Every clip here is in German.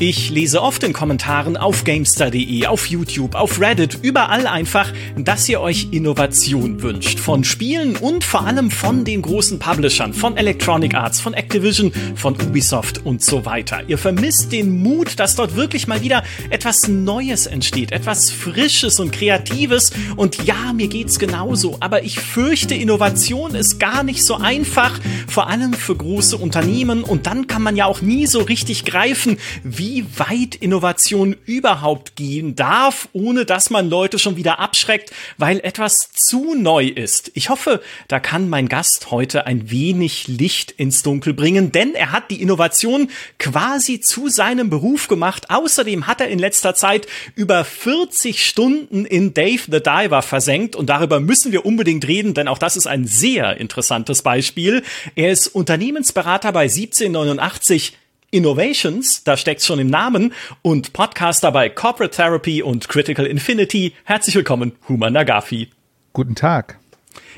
Ich lese oft in Kommentaren auf Gamestar.de, auf YouTube, auf Reddit, überall einfach, dass ihr euch Innovation wünscht. Von Spielen und vor allem von den großen Publishern, von Electronic Arts, von Activision, von Ubisoft und so weiter. Ihr vermisst den Mut, dass dort wirklich mal wieder etwas Neues entsteht, etwas Frisches und Kreatives. Und ja, mir geht's genauso, aber ich fürchte, Innovation ist gar nicht so einfach, vor allem für große Unternehmen. Und dann kann man ja auch nie so richtig greifen, wie wie weit Innovation überhaupt gehen darf, ohne dass man Leute schon wieder abschreckt, weil etwas zu neu ist. Ich hoffe, da kann mein Gast heute ein wenig Licht ins Dunkel bringen, denn er hat die Innovation quasi zu seinem Beruf gemacht. Außerdem hat er in letzter Zeit über 40 Stunden in Dave the Diver versenkt und darüber müssen wir unbedingt reden, denn auch das ist ein sehr interessantes Beispiel. Er ist Unternehmensberater bei 1789 Innovations, da steckt's schon im Namen, und Podcaster bei Corporate Therapy und Critical Infinity. Herzlich willkommen, Human Nagafi. Guten Tag.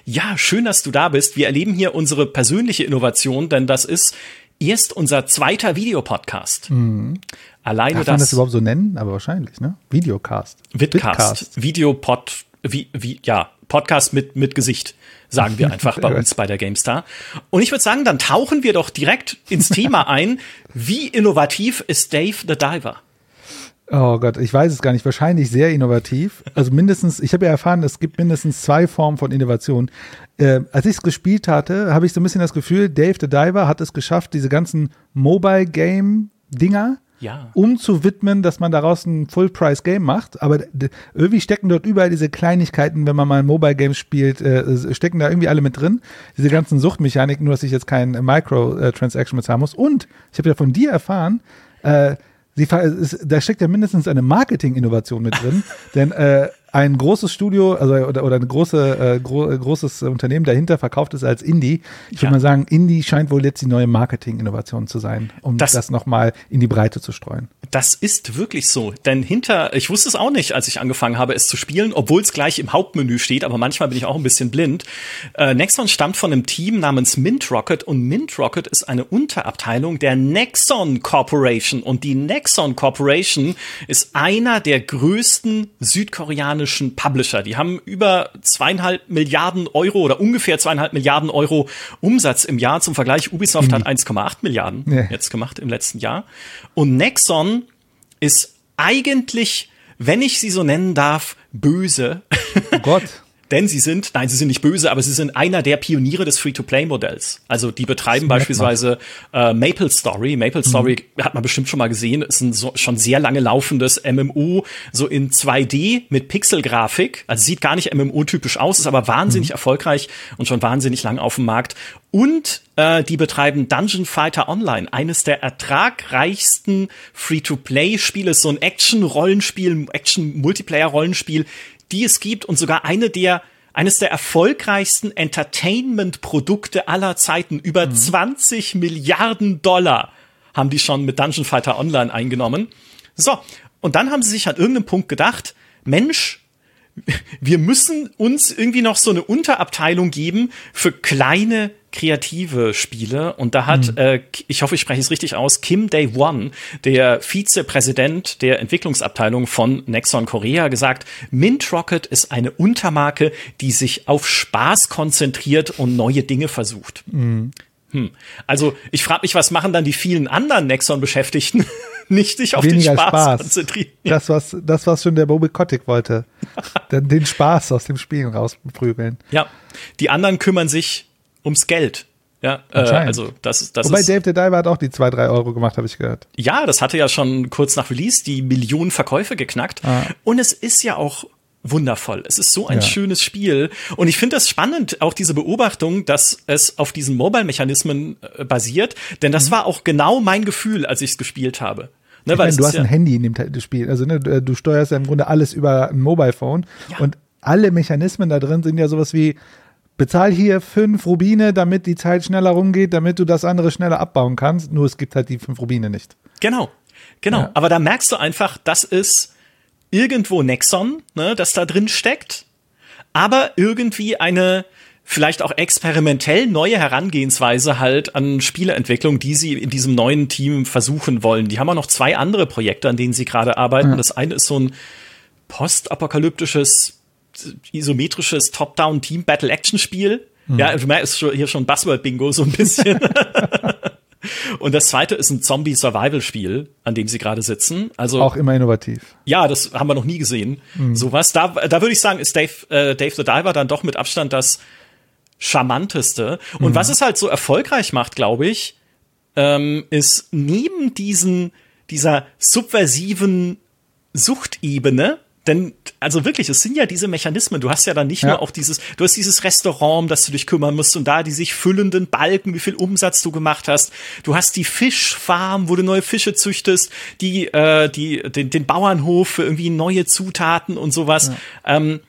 Ja, schön, dass du da bist. Wir erleben hier unsere persönliche Innovation, denn das ist erst unser zweiter Videopodcast. Mhm. Alleine Darf man das, das überhaupt so nennen? Aber wahrscheinlich, ne? Videocast. Vidcast. Vidcast. Videopod, wie, wie, ja, Podcast mit, mit Gesicht sagen wir einfach bei uns bei der GameStar. Und ich würde sagen, dann tauchen wir doch direkt ins Thema ein. Wie innovativ ist Dave the Diver? Oh Gott, ich weiß es gar nicht. Wahrscheinlich sehr innovativ. Also mindestens, ich habe ja erfahren, es gibt mindestens zwei Formen von Innovation. Äh, als ich es gespielt hatte, habe ich so ein bisschen das Gefühl, Dave the Diver hat es geschafft, diese ganzen Mobile Game Dinger ja. um zu widmen, dass man daraus ein Full-Price-Game macht. Aber irgendwie stecken dort überall diese Kleinigkeiten, wenn man mal ein Mobile-Game spielt, äh, stecken da irgendwie alle mit drin. Diese ganzen Suchtmechaniken, nur dass ich jetzt kein Micro-Transaction bezahlen muss. Und ich habe ja von dir erfahren, äh, Sie, da steckt ja mindestens eine Marketing-Innovation mit drin, denn äh, ein großes Studio also, oder, oder ein große, äh, gro großes Unternehmen dahinter verkauft es als Indie. Ich würde mal sagen, Indie scheint wohl jetzt die neue Marketing-Innovation zu sein, um das, das nochmal in die Breite zu streuen. Das ist wirklich so, denn hinter, ich wusste es auch nicht, als ich angefangen habe, es zu spielen, obwohl es gleich im Hauptmenü steht, aber manchmal bin ich auch ein bisschen blind. Äh, Nexon stammt von einem Team namens Mint Rocket und Mint Rocket ist eine Unterabteilung der Nexon Corporation und die Nexon Corporation ist einer der größten südkoreanischen amerikanischen Publisher. Die haben über zweieinhalb Milliarden Euro oder ungefähr zweieinhalb Milliarden Euro Umsatz im Jahr. Zum Vergleich, Ubisoft mhm. hat 1,8 Milliarden ja. jetzt gemacht im letzten Jahr. Und Nexon ist eigentlich, wenn ich sie so nennen darf, böse. Oh Gott. Denn sie sind, nein, sie sind nicht böse, aber sie sind einer der Pioniere des Free-to-Play-Modells. Also die betreiben beispielsweise äh, Maple Story. Maple mhm. Story hat man bestimmt schon mal gesehen, ist ein so, schon sehr lange laufendes MMO, so in 2D mit Pixel-Grafik. Also sieht gar nicht MMO-typisch aus, ist aber wahnsinnig mhm. erfolgreich und schon wahnsinnig lang auf dem Markt. Und äh, die betreiben Dungeon Fighter Online, eines der ertragreichsten Free-to-Play-Spiele, so ein Action-Rollenspiel, Action-Multiplayer-Rollenspiel die es gibt und sogar eine der eines der erfolgreichsten Entertainment-Produkte aller Zeiten. Über mhm. 20 Milliarden Dollar haben die schon mit Dungeon Fighter Online eingenommen. So, und dann haben sie sich an irgendeinem Punkt gedacht, Mensch, wir müssen uns irgendwie noch so eine Unterabteilung geben für kleine kreative Spiele und da hat, mhm. äh, ich hoffe, ich spreche es richtig aus, Kim Day One, der Vizepräsident der Entwicklungsabteilung von Nexon Korea, gesagt, Mint Rocket ist eine Untermarke, die sich auf Spaß konzentriert und neue Dinge versucht. Mhm. Hm. Also ich frage mich, was machen dann die vielen anderen Nexon-Beschäftigten? Nicht sich auf Weniger den Spaß, Spaß, konzentrieren. Das, was, das, was schon der Bobby Kotick wollte. den, den Spaß aus dem Spielen rausprügeln. Ja, die anderen kümmern sich ums Geld. Ja, äh, also das, das Wobei ist, Dave the Diver hat auch die zwei drei Euro gemacht, habe ich gehört. Ja, das hatte ja schon kurz nach Release die Millionen Verkäufe geknackt. Ah. Und es ist ja auch wundervoll. Es ist so ein ja. schönes Spiel. Und ich finde das spannend, auch diese Beobachtung, dass es auf diesen Mobile-Mechanismen äh, basiert. Denn das mhm. war auch genau mein Gefühl, als ich es gespielt habe. Ne, ich meine, du hast ja ein Handy in dem Spiel. Also ne, du, du, steuerst ja im Grunde alles über ein Mobile Phone. Ja. Und alle Mechanismen da drin sind ja sowas wie, bezahl hier fünf Rubine, damit die Zeit schneller rumgeht, damit du das andere schneller abbauen kannst. Nur es gibt halt die fünf Rubine nicht. Genau, genau. Ja. Aber da merkst du einfach, das ist irgendwo Nexon, ne, das da drin steckt, aber irgendwie eine vielleicht auch experimentell neue Herangehensweise halt an Spieleentwicklung, die sie in diesem neuen Team versuchen wollen. Die haben auch noch zwei andere Projekte, an denen sie gerade arbeiten. Ja. Das eine ist so ein postapokalyptisches, isometrisches Top-Down-Team-Battle-Action-Spiel. Mhm. Ja, du merkst hier schon Buzzword-Bingo so ein bisschen. Und das zweite ist ein Zombie-Survival-Spiel, an dem sie gerade sitzen. Also auch immer innovativ. Ja, das haben wir noch nie gesehen. Mhm. Sowas. Da, da würde ich sagen, ist Dave, äh, Dave the Diver dann doch mit Abstand das charmanteste. Und mhm. was es halt so erfolgreich macht, glaube ich, ähm, ist neben diesen dieser subversiven Suchtebene denn, also wirklich, es sind ja diese Mechanismen. Du hast ja dann nicht ja. nur auch dieses, du hast dieses Restaurant, um das du dich kümmern musst und da die sich füllenden Balken, wie viel Umsatz du gemacht hast. Du hast die Fischfarm, wo du neue Fische züchtest, die, äh, die, den, den Bauernhof für irgendwie neue Zutaten und sowas. Ja. Ähm,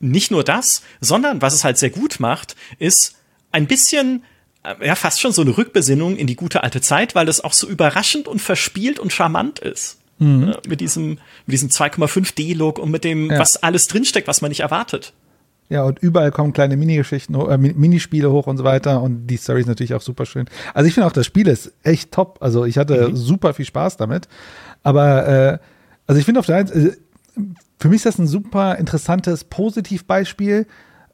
nicht nur das, sondern was es halt sehr gut macht, ist ein bisschen äh, ja, fast schon so eine Rückbesinnung in die gute alte Zeit, weil es auch so überraschend und verspielt und charmant ist. Mhm. Mit diesem, mit diesem 2,5D-Look und mit dem, ja. was alles drinsteckt, was man nicht erwartet. Ja, und überall kommen kleine Minigeschichten, äh, Minispiele hoch und so weiter. Und die Story ist natürlich auch super schön. Also ich finde auch, das Spiel ist echt top. Also ich hatte mhm. super viel Spaß damit. Aber äh, also ich finde auf der einen äh, für mich ist das ein super interessantes Positivbeispiel,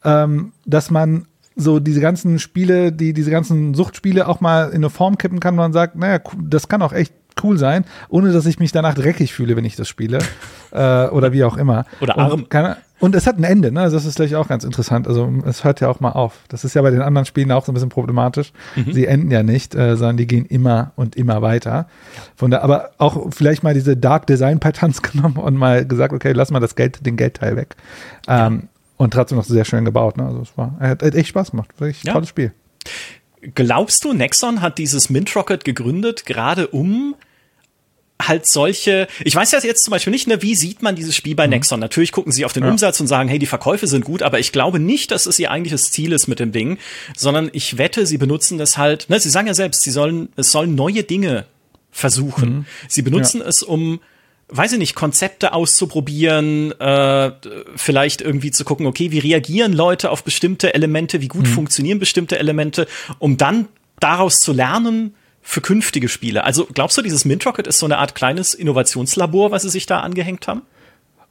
ähm, dass man so diese ganzen Spiele, die diese ganzen Suchtspiele auch mal in eine Form kippen kann, wo man sagt, naja, das kann auch echt cool sein, ohne dass ich mich danach dreckig fühle, wenn ich das spiele. äh, oder wie auch immer. Oder arm. Und, kann, und es hat ein Ende, ne? Das ist gleich auch ganz interessant. Also es hört ja auch mal auf. Das ist ja bei den anderen Spielen auch so ein bisschen problematisch. Mhm. Sie enden ja nicht, äh, sondern die gehen immer und immer weiter. Von da, aber auch vielleicht mal diese Dark Design Patterns genommen und mal gesagt, okay, lass mal das Geld, den Geldteil weg. Ähm, ja. Und trotzdem noch sehr schön gebaut. Ne? Also es war, hat, hat echt Spaß gemacht. Wirklich ja. tolles Spiel. Glaubst du, Nexon hat dieses Mint Rocket gegründet, gerade um halt solche, ich weiß ja jetzt zum Beispiel nicht, ne, wie sieht man dieses Spiel bei mhm. Nexon? Natürlich gucken sie auf den ja. Umsatz und sagen, hey, die Verkäufe sind gut, aber ich glaube nicht, dass es ihr eigentliches Ziel ist mit dem Ding, sondern ich wette, sie benutzen das halt, ne, sie sagen ja selbst, sie sollen, es sollen neue Dinge versuchen. Mhm. Sie benutzen ja. es, um weiß ich nicht, Konzepte auszuprobieren, äh, vielleicht irgendwie zu gucken, okay, wie reagieren Leute auf bestimmte Elemente, wie gut mhm. funktionieren bestimmte Elemente, um dann daraus zu lernen, für künftige Spiele. Also glaubst du, dieses Mint Rocket ist so eine Art kleines Innovationslabor, was sie sich da angehängt haben?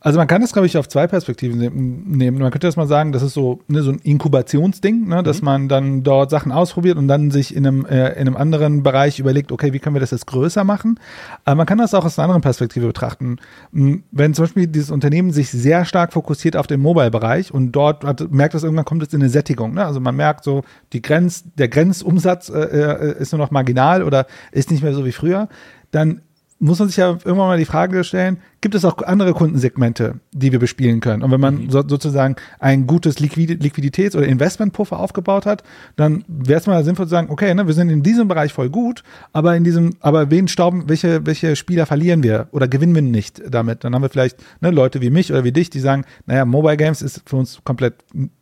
Also man kann das, glaube ich, auf zwei Perspektiven nehmen. Man könnte das mal sagen, das ist so, ne, so ein Inkubationsding, ne, dass mhm. man dann dort Sachen ausprobiert und dann sich in einem, äh, in einem anderen Bereich überlegt, okay, wie können wir das jetzt größer machen? Aber man kann das auch aus einer anderen Perspektive betrachten. Wenn zum Beispiel dieses Unternehmen sich sehr stark fokussiert auf den Mobile-Bereich und dort hat, merkt das irgendwann kommt es in eine Sättigung. Ne? Also man merkt so, die Grenz, der Grenzumsatz äh, äh, ist nur noch marginal oder ist nicht mehr so wie früher, dann muss man sich ja irgendwann mal die Frage stellen, gibt es auch andere Kundensegmente, die wir bespielen können? Und wenn man mhm. so, sozusagen ein gutes Liquid Liquiditäts- oder Investmentpuffer aufgebaut hat, dann wäre es mal sinnvoll zu sagen, okay, ne, wir sind in diesem Bereich voll gut, aber in diesem, aber wen stauben, welche, welche Spieler verlieren wir oder gewinnen wir nicht damit? Dann haben wir vielleicht ne, Leute wie mich oder wie dich, die sagen, naja, Mobile Games ist für uns komplett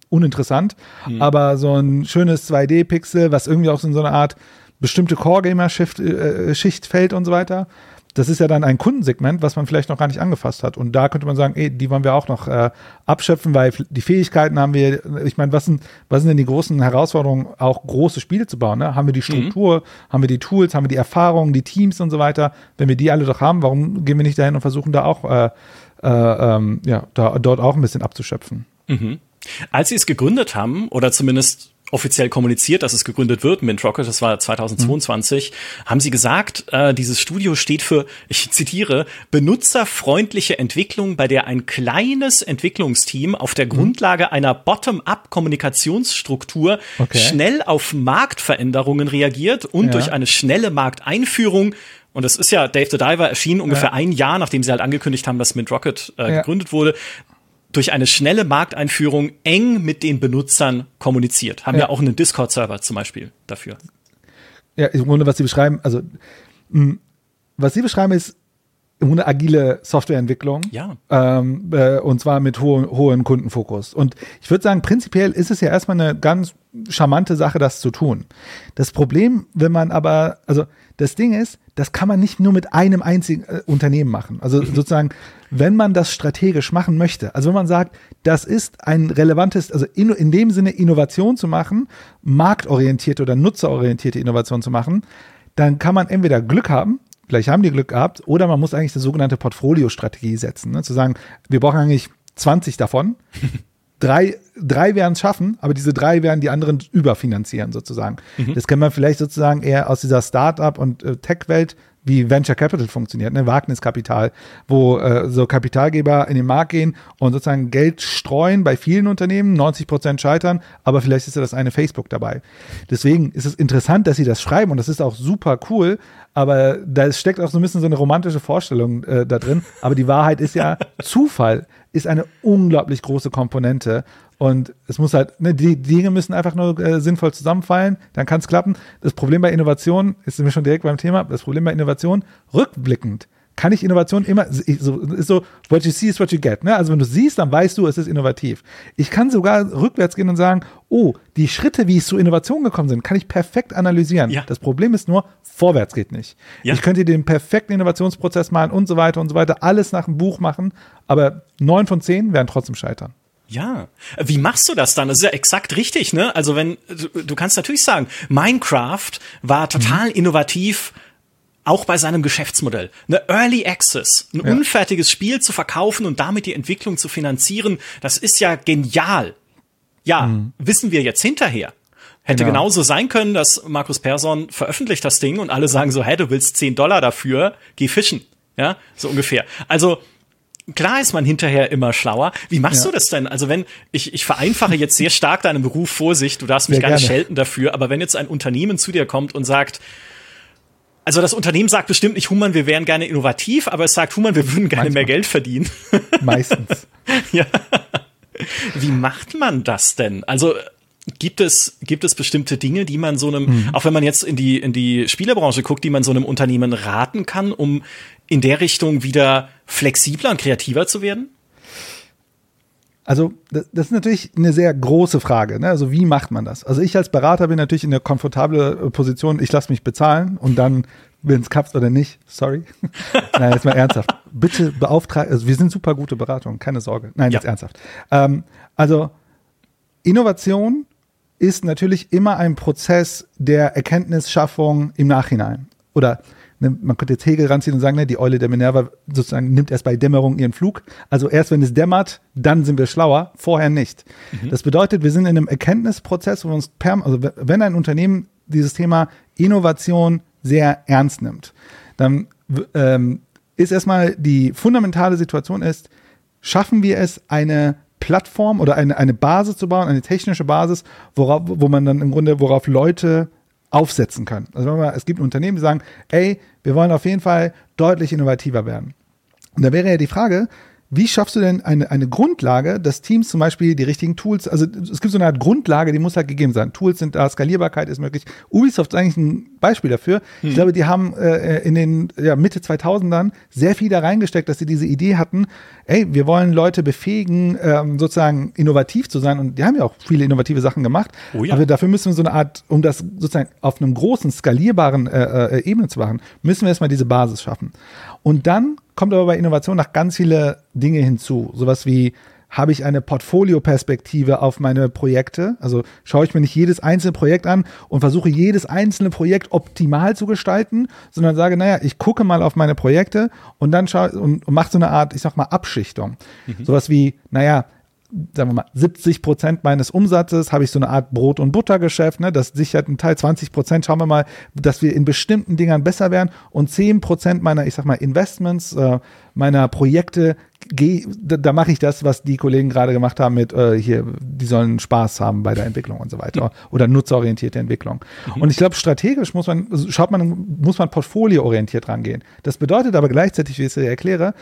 uninteressant, mhm. aber so ein schönes 2D-Pixel, was irgendwie auch so in so eine Art bestimmte Core-Gamer-Schicht äh, Schicht fällt und so weiter, das ist ja dann ein Kundensegment, was man vielleicht noch gar nicht angefasst hat. Und da könnte man sagen, ey, die wollen wir auch noch äh, abschöpfen, weil die Fähigkeiten haben wir, ich meine, was sind, was sind denn die großen Herausforderungen, auch große Spiele zu bauen? Ne? Haben wir die mhm. Struktur, mhm. haben wir die Tools, haben wir die Erfahrungen, die Teams und so weiter? Wenn wir die alle doch haben, warum gehen wir nicht dahin und versuchen da auch, äh, äh, ähm, ja, da, dort auch ein bisschen abzuschöpfen? Mhm. Als sie es gegründet haben, oder zumindest offiziell kommuniziert, dass es gegründet wird, Mint Rocket, das war 2022, mhm. haben sie gesagt, äh, dieses Studio steht für, ich zitiere, benutzerfreundliche Entwicklung, bei der ein kleines Entwicklungsteam auf der mhm. Grundlage einer Bottom-up-Kommunikationsstruktur okay. schnell auf Marktveränderungen reagiert und ja. durch eine schnelle Markteinführung und das ist ja, Dave the Diver erschien ungefähr ja. ein Jahr, nachdem sie halt angekündigt haben, dass Mint Rocket äh, ja. gegründet wurde durch eine schnelle Markteinführung eng mit den Benutzern kommuniziert. Haben ja, ja auch einen Discord-Server zum Beispiel dafür. Ja, im Grunde, was Sie beschreiben, also mh, was Sie beschreiben, ist im Grunde agile Softwareentwicklung. Ja. Ähm, äh, und zwar mit hohem hohen Kundenfokus. Und ich würde sagen, prinzipiell ist es ja erstmal eine ganz charmante Sache, das zu tun. Das Problem, wenn man aber, also das Ding ist, das kann man nicht nur mit einem einzigen äh, Unternehmen machen. Also sozusagen, wenn man das strategisch machen möchte, also wenn man sagt, das ist ein relevantes, also in, in dem Sinne Innovation zu machen, marktorientierte oder nutzerorientierte Innovation zu machen, dann kann man entweder Glück haben, vielleicht haben die Glück gehabt, oder man muss eigentlich eine sogenannte Portfolio-Strategie setzen. Ne? Zu sagen, wir brauchen eigentlich 20 davon. drei, drei werden es schaffen, aber diese drei werden die anderen überfinanzieren sozusagen. Mhm. Das kann man vielleicht sozusagen eher aus dieser Start-up und äh, Tech-Welt wie Venture Capital funktioniert, ne? Wagniskapital, wo äh, so Kapitalgeber in den Markt gehen und sozusagen Geld streuen bei vielen Unternehmen, 90 Prozent scheitern, aber vielleicht ist ja das eine Facebook dabei. Deswegen ist es interessant, dass sie das schreiben und das ist auch super cool, aber da steckt auch so ein bisschen so eine romantische Vorstellung äh, da drin. Aber die Wahrheit ist ja, Zufall ist eine unglaublich große Komponente. Und es muss halt, ne, die, Dinge müssen einfach nur äh, sinnvoll zusammenfallen, dann kann es klappen. Das Problem bei Innovation, ist mir schon direkt beim Thema, das Problem bei Innovation, rückblickend kann ich Innovation immer, so, ist so, what you see is what you get. Ne? Also wenn du siehst, dann weißt du, es ist innovativ. Ich kann sogar rückwärts gehen und sagen, oh, die Schritte, wie es zu Innovation gekommen sind, kann ich perfekt analysieren. Ja. Das Problem ist nur, vorwärts geht nicht. Ja. Ich könnte den perfekten Innovationsprozess malen und so weiter und so weiter, alles nach dem Buch machen, aber neun von zehn werden trotzdem scheitern. Ja, wie machst du das dann? Das ist ja exakt richtig, ne? Also wenn du, du kannst natürlich sagen, Minecraft war total mhm. innovativ auch bei seinem Geschäftsmodell. Eine Early Access, ein ja. unfertiges Spiel zu verkaufen und damit die Entwicklung zu finanzieren, das ist ja genial. Ja, mhm. wissen wir jetzt hinterher. Hätte genau. genauso sein können, dass Markus Persson veröffentlicht das Ding und alle sagen so, hey, du willst 10 Dollar dafür, geh fischen. Ja, so ungefähr. Also, klar ist man hinterher immer schlauer. Wie machst ja. du das denn? Also wenn, ich, ich vereinfache jetzt sehr stark deinen Beruf, Vorsicht, du darfst mich sehr gar nicht schelten dafür, aber wenn jetzt ein Unternehmen zu dir kommt und sagt, also das Unternehmen sagt bestimmt nicht, Human, wir wären gerne innovativ, aber es sagt, Human, wir würden gerne Manchmal. mehr Geld verdienen. Meistens. ja. Wie macht man das denn? Also gibt es, gibt es bestimmte Dinge, die man so einem, mhm. auch wenn man jetzt in die, in die Spielebranche guckt, die man so einem Unternehmen raten kann, um in der Richtung wieder flexibler und kreativer zu werden? Also, das, ist natürlich eine sehr große Frage. Ne? Also, wie macht man das? Also, ich als Berater bin natürlich in der komfortable Position, ich lasse mich bezahlen und dann, wenn es klappt oder nicht, sorry. Nein, jetzt mal ernsthaft. Bitte beauftragen, also wir sind super gute Beratungen, keine Sorge. Nein, ja. jetzt ernsthaft. Ähm, also, Innovation ist natürlich immer ein Prozess der Erkenntnisschaffung im Nachhinein. Oder ne, man könnte jetzt Hegel ranziehen und sagen, ne, die Eule der Minerva sozusagen nimmt erst bei Dämmerung ihren Flug. Also erst wenn es dämmert, dann sind wir schlauer, vorher nicht. Mhm. Das bedeutet, wir sind in einem Erkenntnisprozess, wo wir uns perm, also wenn ein Unternehmen dieses Thema Innovation sehr ernst nimmt, dann ähm, ist erstmal die fundamentale Situation ist, schaffen wir es, eine Plattform oder eine, eine Basis zu bauen, eine technische Basis, worauf, wo man dann im Grunde, worauf Leute aufsetzen können. Also wenn man, es gibt Unternehmen, die sagen, ey, wir wollen auf jeden Fall deutlich innovativer werden. Und da wäre ja die Frage, wie schaffst du denn eine, eine Grundlage, dass Teams zum Beispiel die richtigen Tools, also es gibt so eine Art Grundlage, die muss halt gegeben sein. Tools sind da, Skalierbarkeit ist möglich. Ubisoft ist eigentlich ein Beispiel dafür. Hm. Ich glaube, die haben äh, in den ja, Mitte 2000ern sehr viel da reingesteckt, dass sie diese Idee hatten, ey, wir wollen Leute befähigen, ähm, sozusagen innovativ zu sein. Und die haben ja auch viele innovative Sachen gemacht. Oh ja. Aber dafür müssen wir so eine Art, um das sozusagen auf einem großen, skalierbaren äh, äh, Ebene zu machen, müssen wir erstmal diese Basis schaffen. Und dann kommt aber bei Innovation noch ganz viele Dinge hinzu. Sowas wie, habe ich eine Portfolio-Perspektive auf meine Projekte? Also schaue ich mir nicht jedes einzelne Projekt an und versuche jedes einzelne Projekt optimal zu gestalten, sondern sage, naja, ich gucke mal auf meine Projekte und dann schaue und, und mache so eine Art, ich sag mal, Abschichtung. Mhm. Sowas wie, naja, sagen wir mal, 70 Prozent meines Umsatzes habe ich so eine Art Brot- und Buttergeschäft, ne? das sichert einen Teil, 20 Prozent schauen wir mal, dass wir in bestimmten Dingern besser werden und 10 Prozent meiner, ich sag mal, Investments, äh, meiner Projekte, geh, da, da mache ich das, was die Kollegen gerade gemacht haben mit, äh, hier, die sollen Spaß haben bei der Entwicklung und so weiter oder nutzerorientierte Entwicklung. Mhm. Und ich glaube, strategisch muss man, schaut man, muss man portfolioorientiert rangehen. Das bedeutet aber gleichzeitig, wie ich es dir erkläre,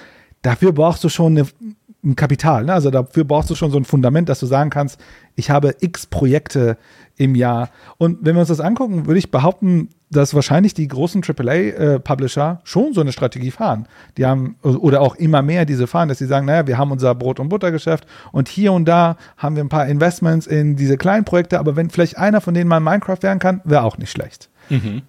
dafür brauchst du schon eine, ein Kapital. Ne? Also dafür brauchst du schon so ein Fundament, dass du sagen kannst, ich habe x Projekte im Jahr. Und wenn wir uns das angucken, würde ich behaupten, dass wahrscheinlich die großen AAA-Publisher äh, schon so eine Strategie fahren. Die haben, oder auch immer mehr diese fahren, dass sie sagen, naja, wir haben unser Brot- und Buttergeschäft und hier und da haben wir ein paar Investments in diese kleinen Projekte, aber wenn vielleicht einer von denen mal Minecraft werden kann, wäre auch nicht schlecht. Mhm.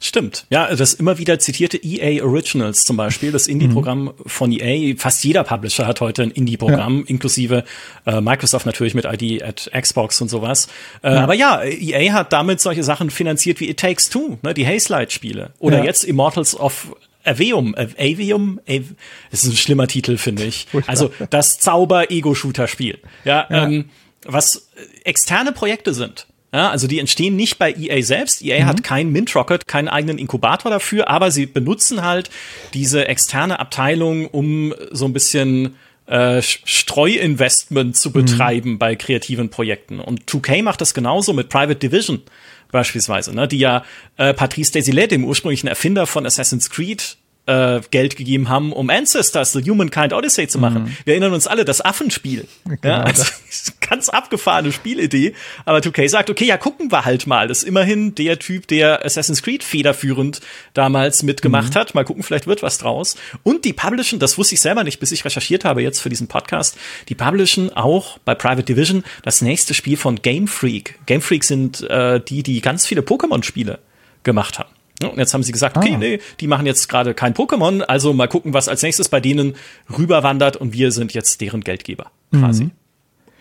Stimmt, ja, das immer wieder zitierte EA Originals zum Beispiel, das Indie-Programm mhm. von EA. Fast jeder Publisher hat heute ein Indie-Programm, ja. inklusive äh, Microsoft natürlich mit ID at Xbox und sowas. Äh, ja. Aber ja, EA hat damit solche Sachen finanziert wie It Takes Two, ne, die Hazelight-Spiele. Oder ja. jetzt Immortals of Aveum, Avium, Av das ist ein schlimmer Titel, finde ich. Also das Zauber-Ego-Shooter-Spiel. Ja, Ähm, was externe Projekte sind. Ja, also die entstehen nicht bei EA selbst. EA mhm. hat kein Mint Rocket, keinen eigenen Inkubator dafür, aber sie benutzen halt diese externe Abteilung, um so ein bisschen äh, Streuinvestment zu mhm. betreiben mhm. bei kreativen Projekten. Und 2K macht das genauso mit Private Division beispielsweise, ne, die ja äh, Patrice Desilets, dem ursprünglichen Erfinder von Assassin's Creed, äh, Geld gegeben haben, um Ancestors, The Humankind Odyssey zu machen. Mhm. Wir erinnern uns alle, das Affenspiel. Genau, ja, also, ganz abgefahrene Spielidee. Aber 2K sagt, okay, ja, gucken wir halt mal. Das ist immerhin der Typ, der Assassin's Creed federführend damals mitgemacht mhm. hat. Mal gucken, vielleicht wird was draus. Und die publishen, das wusste ich selber nicht, bis ich recherchiert habe jetzt für diesen Podcast, die publishen auch bei Private Division das nächste Spiel von Game Freak. Game Freak sind äh, die, die ganz viele Pokémon-Spiele gemacht haben. Und jetzt haben sie gesagt, okay, ah. nee, die machen jetzt gerade kein Pokémon, also mal gucken, was als nächstes bei denen rüberwandert und wir sind jetzt deren Geldgeber quasi. Mhm.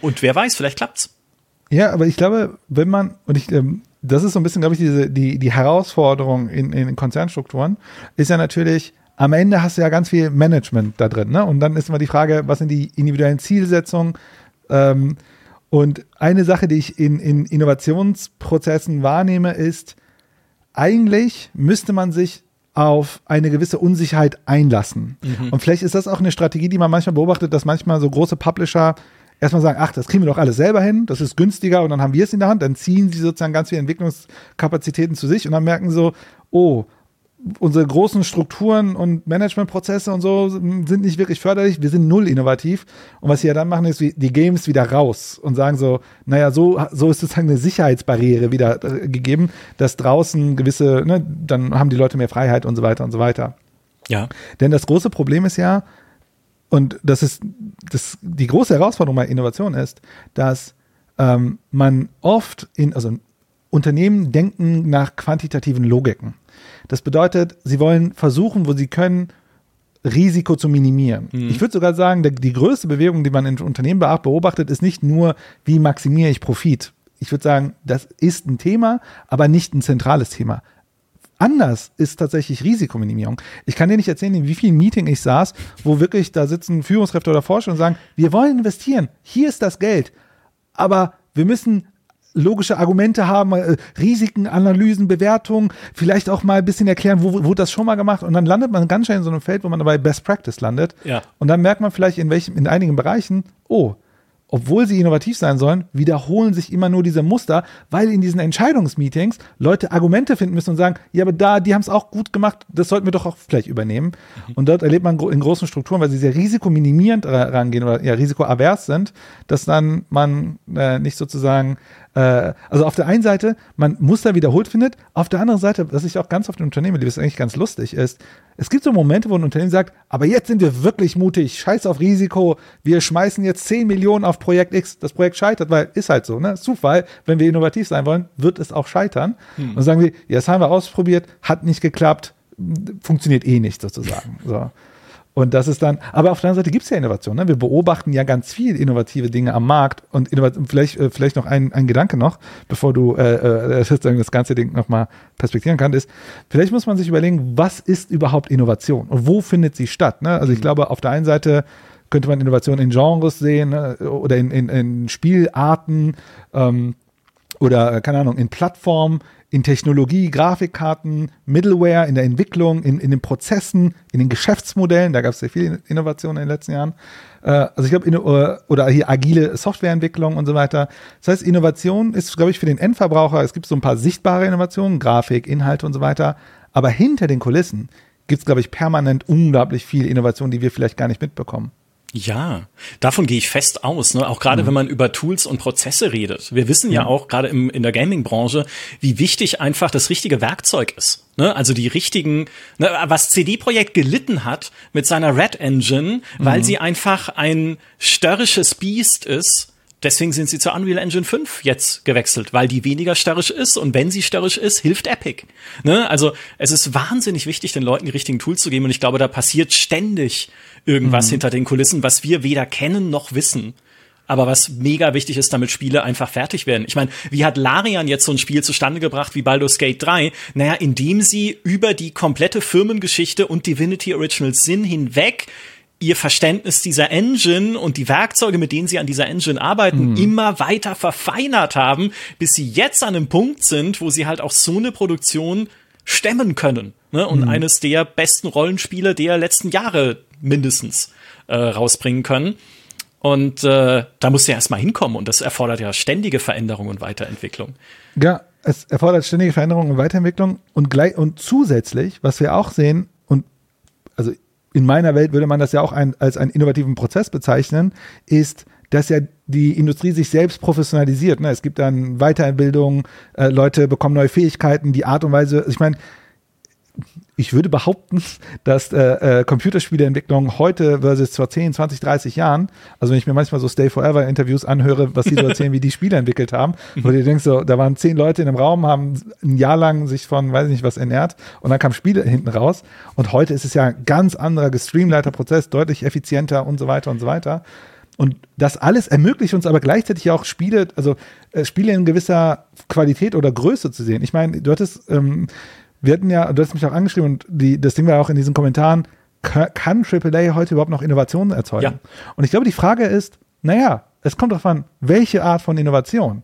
Und wer weiß, vielleicht klappt's. Ja, aber ich glaube, wenn man, und ich, ähm, das ist so ein bisschen, glaube ich, diese, die, die Herausforderung in, in Konzernstrukturen, ist ja natürlich, am Ende hast du ja ganz viel Management da drin, ne? Und dann ist immer die Frage, was sind die individuellen Zielsetzungen? Ähm, und eine Sache, die ich in, in Innovationsprozessen wahrnehme, ist, eigentlich müsste man sich auf eine gewisse Unsicherheit einlassen. Mhm. Und vielleicht ist das auch eine Strategie, die man manchmal beobachtet, dass manchmal so große Publisher erstmal sagen, ach, das kriegen wir doch alles selber hin, das ist günstiger und dann haben wir es in der Hand, dann ziehen sie sozusagen ganz viele Entwicklungskapazitäten zu sich und dann merken so, oh, unsere großen Strukturen und Managementprozesse und so sind nicht wirklich förderlich. Wir sind null innovativ. Und was sie ja dann machen, ist die Games wieder raus und sagen so, naja, so, so ist sozusagen eine Sicherheitsbarriere wieder äh, gegeben, dass draußen gewisse, ne, dann haben die Leute mehr Freiheit und so weiter und so weiter. Ja. Denn das große Problem ist ja, und das ist das, die große Herausforderung bei Innovation ist, dass ähm, man oft in, also Unternehmen denken nach quantitativen Logiken. Das bedeutet, sie wollen versuchen, wo sie können, Risiko zu minimieren. Mhm. Ich würde sogar sagen, die größte Bewegung, die man in Unternehmen beobachtet, ist nicht nur, wie maximiere ich Profit. Ich würde sagen, das ist ein Thema, aber nicht ein zentrales Thema. Anders ist tatsächlich Risikominimierung. Ich kann dir nicht erzählen, in wie vielen Meetings ich saß, wo wirklich da sitzen Führungskräfte oder Forscher und sagen, wir wollen investieren, hier ist das Geld, aber wir müssen logische Argumente haben, äh, Risiken, Analysen, Bewertungen, vielleicht auch mal ein bisschen erklären, wo wurde das schon mal gemacht und dann landet man ganz schnell in so einem Feld, wo man dabei Best Practice landet. Ja. Und dann merkt man vielleicht in welchem, in einigen Bereichen, oh, obwohl sie innovativ sein sollen, wiederholen sich immer nur diese Muster, weil in diesen Entscheidungsmeetings Leute Argumente finden müssen und sagen, ja, aber da, die haben es auch gut gemacht, das sollten wir doch auch vielleicht übernehmen. Mhm. Und dort erlebt man in großen Strukturen, weil sie sehr risikominimierend rangehen oder ja, risikoavers sind, dass dann man äh, nicht sozusagen äh, also auf der einen Seite, man Muster wiederholt findet, auf der anderen Seite, was ich auch ganz oft in Unternehmen liebe, ist eigentlich ganz lustig, ist, es gibt so Momente, wo ein Unternehmen sagt, aber jetzt sind wir wirklich mutig, scheiß auf Risiko, wir schmeißen jetzt 10 Millionen auf Projekt X, das Projekt scheitert, weil ist halt so, ne? Zufall, wenn wir innovativ sein wollen, wird es auch scheitern. Hm. Und sagen wir, ja, das haben wir ausprobiert, hat nicht geklappt, funktioniert eh nicht sozusagen. So. Und das ist dann, aber auf der anderen Seite gibt es ja Innovation. Ne? Wir beobachten ja ganz viel innovative Dinge am Markt und vielleicht, äh, vielleicht noch ein, ein Gedanke noch, bevor du äh, äh, das ganze Ding nochmal perspektieren kannst, ist, vielleicht muss man sich überlegen, was ist überhaupt Innovation und wo findet sie statt? Ne? Also ich mhm. glaube, auf der einen Seite könnte man Innovation in Genres sehen ne? oder in, in, in Spielarten ähm, oder, keine Ahnung, in Plattformen, in Technologie, Grafikkarten, Middleware, in der Entwicklung, in, in den Prozessen, in den Geschäftsmodellen. Da gab es sehr viele Innovationen in den letzten Jahren. Äh, also ich glaube, äh, oder hier agile Softwareentwicklung und so weiter. Das heißt, Innovation ist, glaube ich, für den Endverbraucher, es gibt so ein paar sichtbare Innovationen, Grafik, Inhalte und so weiter. Aber hinter den Kulissen gibt es, glaube ich, permanent unglaublich viel Innovation, die wir vielleicht gar nicht mitbekommen. Ja, davon gehe ich fest aus. Ne? Auch gerade mhm. wenn man über Tools und Prozesse redet. Wir wissen ja, ja auch gerade in der Gaming-Branche, wie wichtig einfach das richtige Werkzeug ist. Ne? Also die richtigen, ne? was CD-Projekt gelitten hat mit seiner Red Engine, weil mhm. sie einfach ein störrisches Biest ist. Deswegen sind sie zur Unreal Engine 5 jetzt gewechselt, weil die weniger störrisch ist und wenn sie störrisch ist, hilft Epic. Ne? Also es ist wahnsinnig wichtig, den Leuten die richtigen Tools zu geben und ich glaube, da passiert ständig irgendwas mhm. hinter den Kulissen, was wir weder kennen noch wissen. Aber was mega wichtig ist, damit Spiele einfach fertig werden. Ich meine, wie hat Larian jetzt so ein Spiel zustande gebracht wie Baldur's Gate 3? Naja, indem sie über die komplette Firmengeschichte und Divinity Original Sin hinweg ihr Verständnis dieser Engine und die Werkzeuge, mit denen sie an dieser Engine arbeiten, mhm. immer weiter verfeinert haben, bis sie jetzt an einem Punkt sind, wo sie halt auch so eine Produktion stemmen können. Ne? Und mhm. eines der besten Rollenspiele der letzten Jahre mindestens äh, rausbringen können. Und äh, da muss ja erstmal hinkommen und das erfordert ja ständige Veränderung und Weiterentwicklung. Ja, es erfordert ständige Veränderung und Weiterentwicklung und gleich und zusätzlich, was wir auch sehen, und also in meiner Welt würde man das ja auch ein, als einen innovativen Prozess bezeichnen, ist, dass ja die Industrie sich selbst professionalisiert. Ne? Es gibt dann Weiterbildung, äh, Leute bekommen neue Fähigkeiten, die Art und Weise, ich meine, ich würde behaupten, dass äh, äh, Computerspieleentwicklung heute versus vor 10, 20, 30 Jahren, also wenn ich mir manchmal so Stay Forever Interviews anhöre, was sie so erzählen, wie die Spiele entwickelt haben, wo du denkst so, da waren zehn Leute in einem Raum, haben ein Jahr lang sich von, weiß ich nicht was, ernährt und dann kam Spiele hinten raus und heute ist es ja ein ganz anderer gestreamleiter Prozess, deutlich effizienter und so weiter und so weiter. Und das alles ermöglicht uns aber gleichzeitig auch Spiele, also äh, Spiele in gewisser Qualität oder Größe zu sehen. Ich meine, du hattest ähm, wir hatten ja, du hast mich auch angeschrieben und die, das Ding war auch in diesen Kommentaren, kann AAA heute überhaupt noch Innovationen erzeugen? Ja. Und ich glaube, die Frage ist, naja, es kommt darauf an, welche Art von Innovation.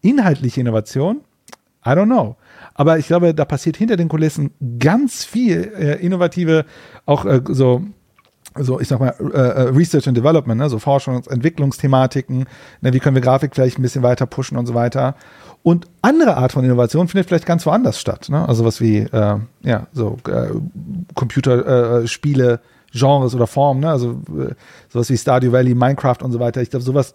Inhaltliche Innovation? I don't know. Aber ich glaube, da passiert hinter den Kulissen ganz viel äh, innovative, auch äh, so so ich sag mal äh, äh Research and Development, ne, so Forschungs- und Entwicklungsthematiken, ne, wie können wir Grafik vielleicht ein bisschen weiter pushen und so weiter. Und andere Art von Innovation findet vielleicht ganz woanders statt. Ne? Also was wie äh, ja so äh, Computerspiele, äh, Genres oder Formen. Ne? Also äh, sowas wie Stardew Valley, Minecraft und so weiter. Ich glaube, sowas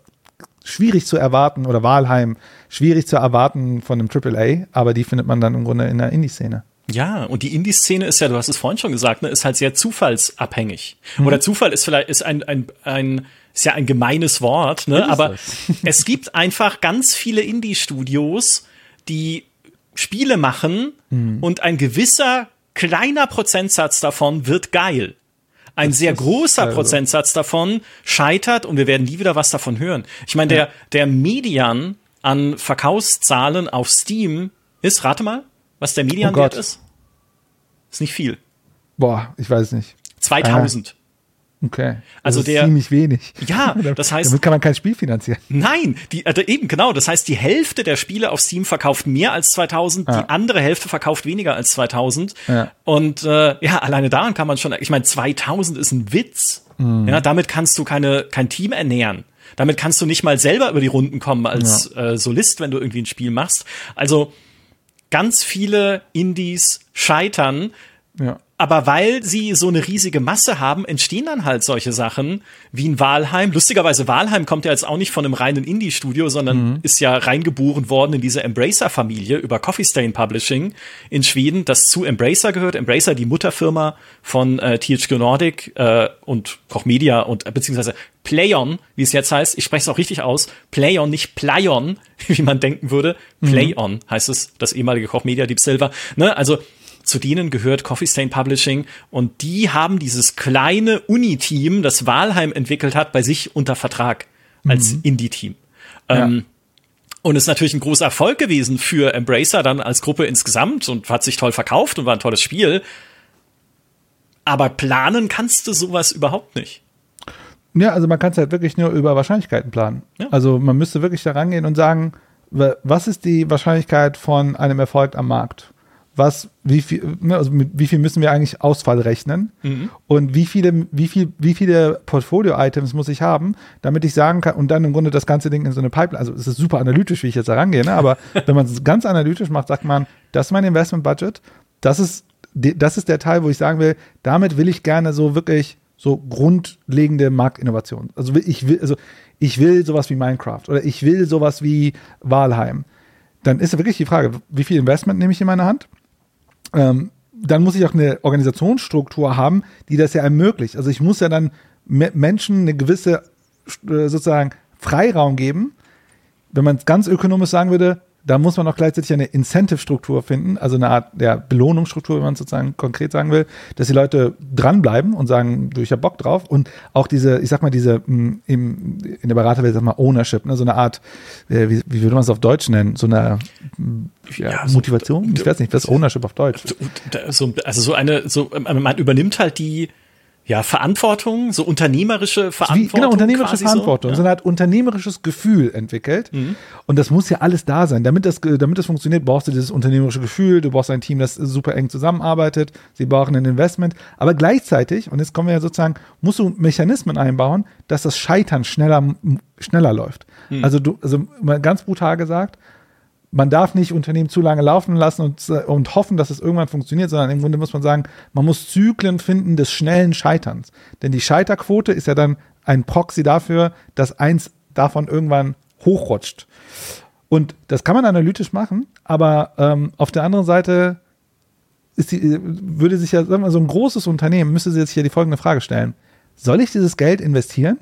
schwierig zu erwarten oder Wahlheim schwierig zu erwarten von einem AAA, aber die findet man dann im Grunde in der Indie-Szene. Ja, und die Indie-Szene ist ja, du hast es vorhin schon gesagt, ne, ist halt sehr zufallsabhängig. Mhm. Oder Zufall ist vielleicht ist ein, ein, ein ist ja ein gemeines Wort, ne? aber es gibt einfach ganz viele Indie-Studios, die Spiele machen mhm. und ein gewisser kleiner Prozentsatz davon wird geil. Ein das sehr großer also. Prozentsatz davon scheitert und wir werden nie wieder was davon hören. Ich meine, der, der Median an Verkaufszahlen auf Steam ist, rate mal, was der Medianwert oh ist? Ist nicht viel. Boah, ich weiß nicht. 2000. Okay. Also der ziemlich wenig. Ja, das heißt. Damit kann man kein Spiel finanzieren. Nein, die, also eben genau. Das heißt, die Hälfte der Spiele auf Steam verkauft mehr als 2000, ja. die andere Hälfte verkauft weniger als 2000. Ja. Und äh, ja, alleine daran kann man schon. Ich meine, 2000 ist ein Witz. Mhm. Ja, damit kannst du keine kein Team ernähren. Damit kannst du nicht mal selber über die Runden kommen als ja. äh, Solist, wenn du irgendwie ein Spiel machst. Also ganz viele Indies scheitern. Ja aber weil sie so eine riesige Masse haben, entstehen dann halt solche Sachen wie ein Walheim. Lustigerweise, Walheim kommt ja jetzt auch nicht von einem reinen Indie-Studio, sondern mhm. ist ja reingeboren worden in diese Embracer-Familie über Coffee Stain Publishing in Schweden, das zu Embracer gehört. Embracer, die Mutterfirma von äh, THQ Nordic äh, und Koch Media und äh, beziehungsweise Playon, wie es jetzt heißt. Ich spreche es auch richtig aus. Playon, nicht Playon, wie man denken würde. Mhm. Playon mhm. heißt es, das ehemalige Koch Media Deep Silver. Ne? Also zu denen gehört Coffee Stain Publishing und die haben dieses kleine Uni-Team, das Walheim entwickelt hat, bei sich unter Vertrag als mhm. Indie-Team. Ja. Ähm, und ist natürlich ein großer Erfolg gewesen für Embracer dann als Gruppe insgesamt und hat sich toll verkauft und war ein tolles Spiel. Aber planen kannst du sowas überhaupt nicht. Ja, also man kann es halt wirklich nur über Wahrscheinlichkeiten planen. Ja. Also man müsste wirklich da rangehen und sagen, was ist die Wahrscheinlichkeit von einem Erfolg am Markt? Was, wie viel, ne, also mit wie viel müssen wir eigentlich Ausfall rechnen mhm. und wie viele, wie viel, wie viele Portfolio-Items muss ich haben, damit ich sagen kann und dann im Grunde das ganze Ding in so eine Pipeline, also es ist super analytisch, wie ich jetzt da rangehe, ne? aber wenn man es ganz analytisch macht, sagt man, das ist mein Investment-Budget, das ist, das ist der Teil, wo ich sagen will, damit will ich gerne so wirklich so grundlegende Marktinnovation. Also ich will, also ich will sowas wie Minecraft oder ich will sowas wie Walheim. Dann ist wirklich die Frage, wie viel Investment nehme ich in meine Hand? Ähm, dann muss ich auch eine Organisationsstruktur haben, die das ja ermöglicht. Also ich muss ja dann Menschen eine gewisse äh, sozusagen Freiraum geben. Wenn man es ganz ökonomisch sagen würde, da muss man auch gleichzeitig eine Incentive-Struktur finden, also eine Art der Belohnungsstruktur, wenn man sozusagen konkret sagen will, dass die Leute dranbleiben und sagen, du, ich hab Bock drauf. Und auch diese, ich sag mal, diese mm, im, in der Beraterwelt, sag mal, Ownership, ne, so eine Art, äh, wie, wie würde man es auf Deutsch nennen? So eine mm, ja, ja, Motivation? So, ich weiß nicht, was ist Ownership auf Deutsch? So, also so eine, so, man übernimmt halt die, ja, Verantwortung, so unternehmerische Verantwortung. Wie, genau, unternehmerische Verantwortung. So, ja. So eine Art unternehmerisches Gefühl entwickelt. Mhm. Und das muss ja alles da sein. Damit das, damit das funktioniert, brauchst du dieses unternehmerische Gefühl. Du brauchst ein Team, das super eng zusammenarbeitet. Sie brauchen ein Investment. Aber gleichzeitig, und jetzt kommen wir ja sozusagen, musst du Mechanismen einbauen, dass das Scheitern schneller, schneller läuft. Mhm. Also du, also ganz brutal gesagt, man darf nicht Unternehmen zu lange laufen lassen und, und hoffen, dass es irgendwann funktioniert, sondern im Grunde muss man sagen, man muss Zyklen finden des schnellen Scheiterns. Denn die Scheiterquote ist ja dann ein Proxy dafür, dass eins davon irgendwann hochrutscht. Und das kann man analytisch machen, aber ähm, auf der anderen Seite die, würde sich ja, sagen wir, so ein großes Unternehmen müsste sich ja die folgende Frage stellen. Soll ich dieses Geld investieren?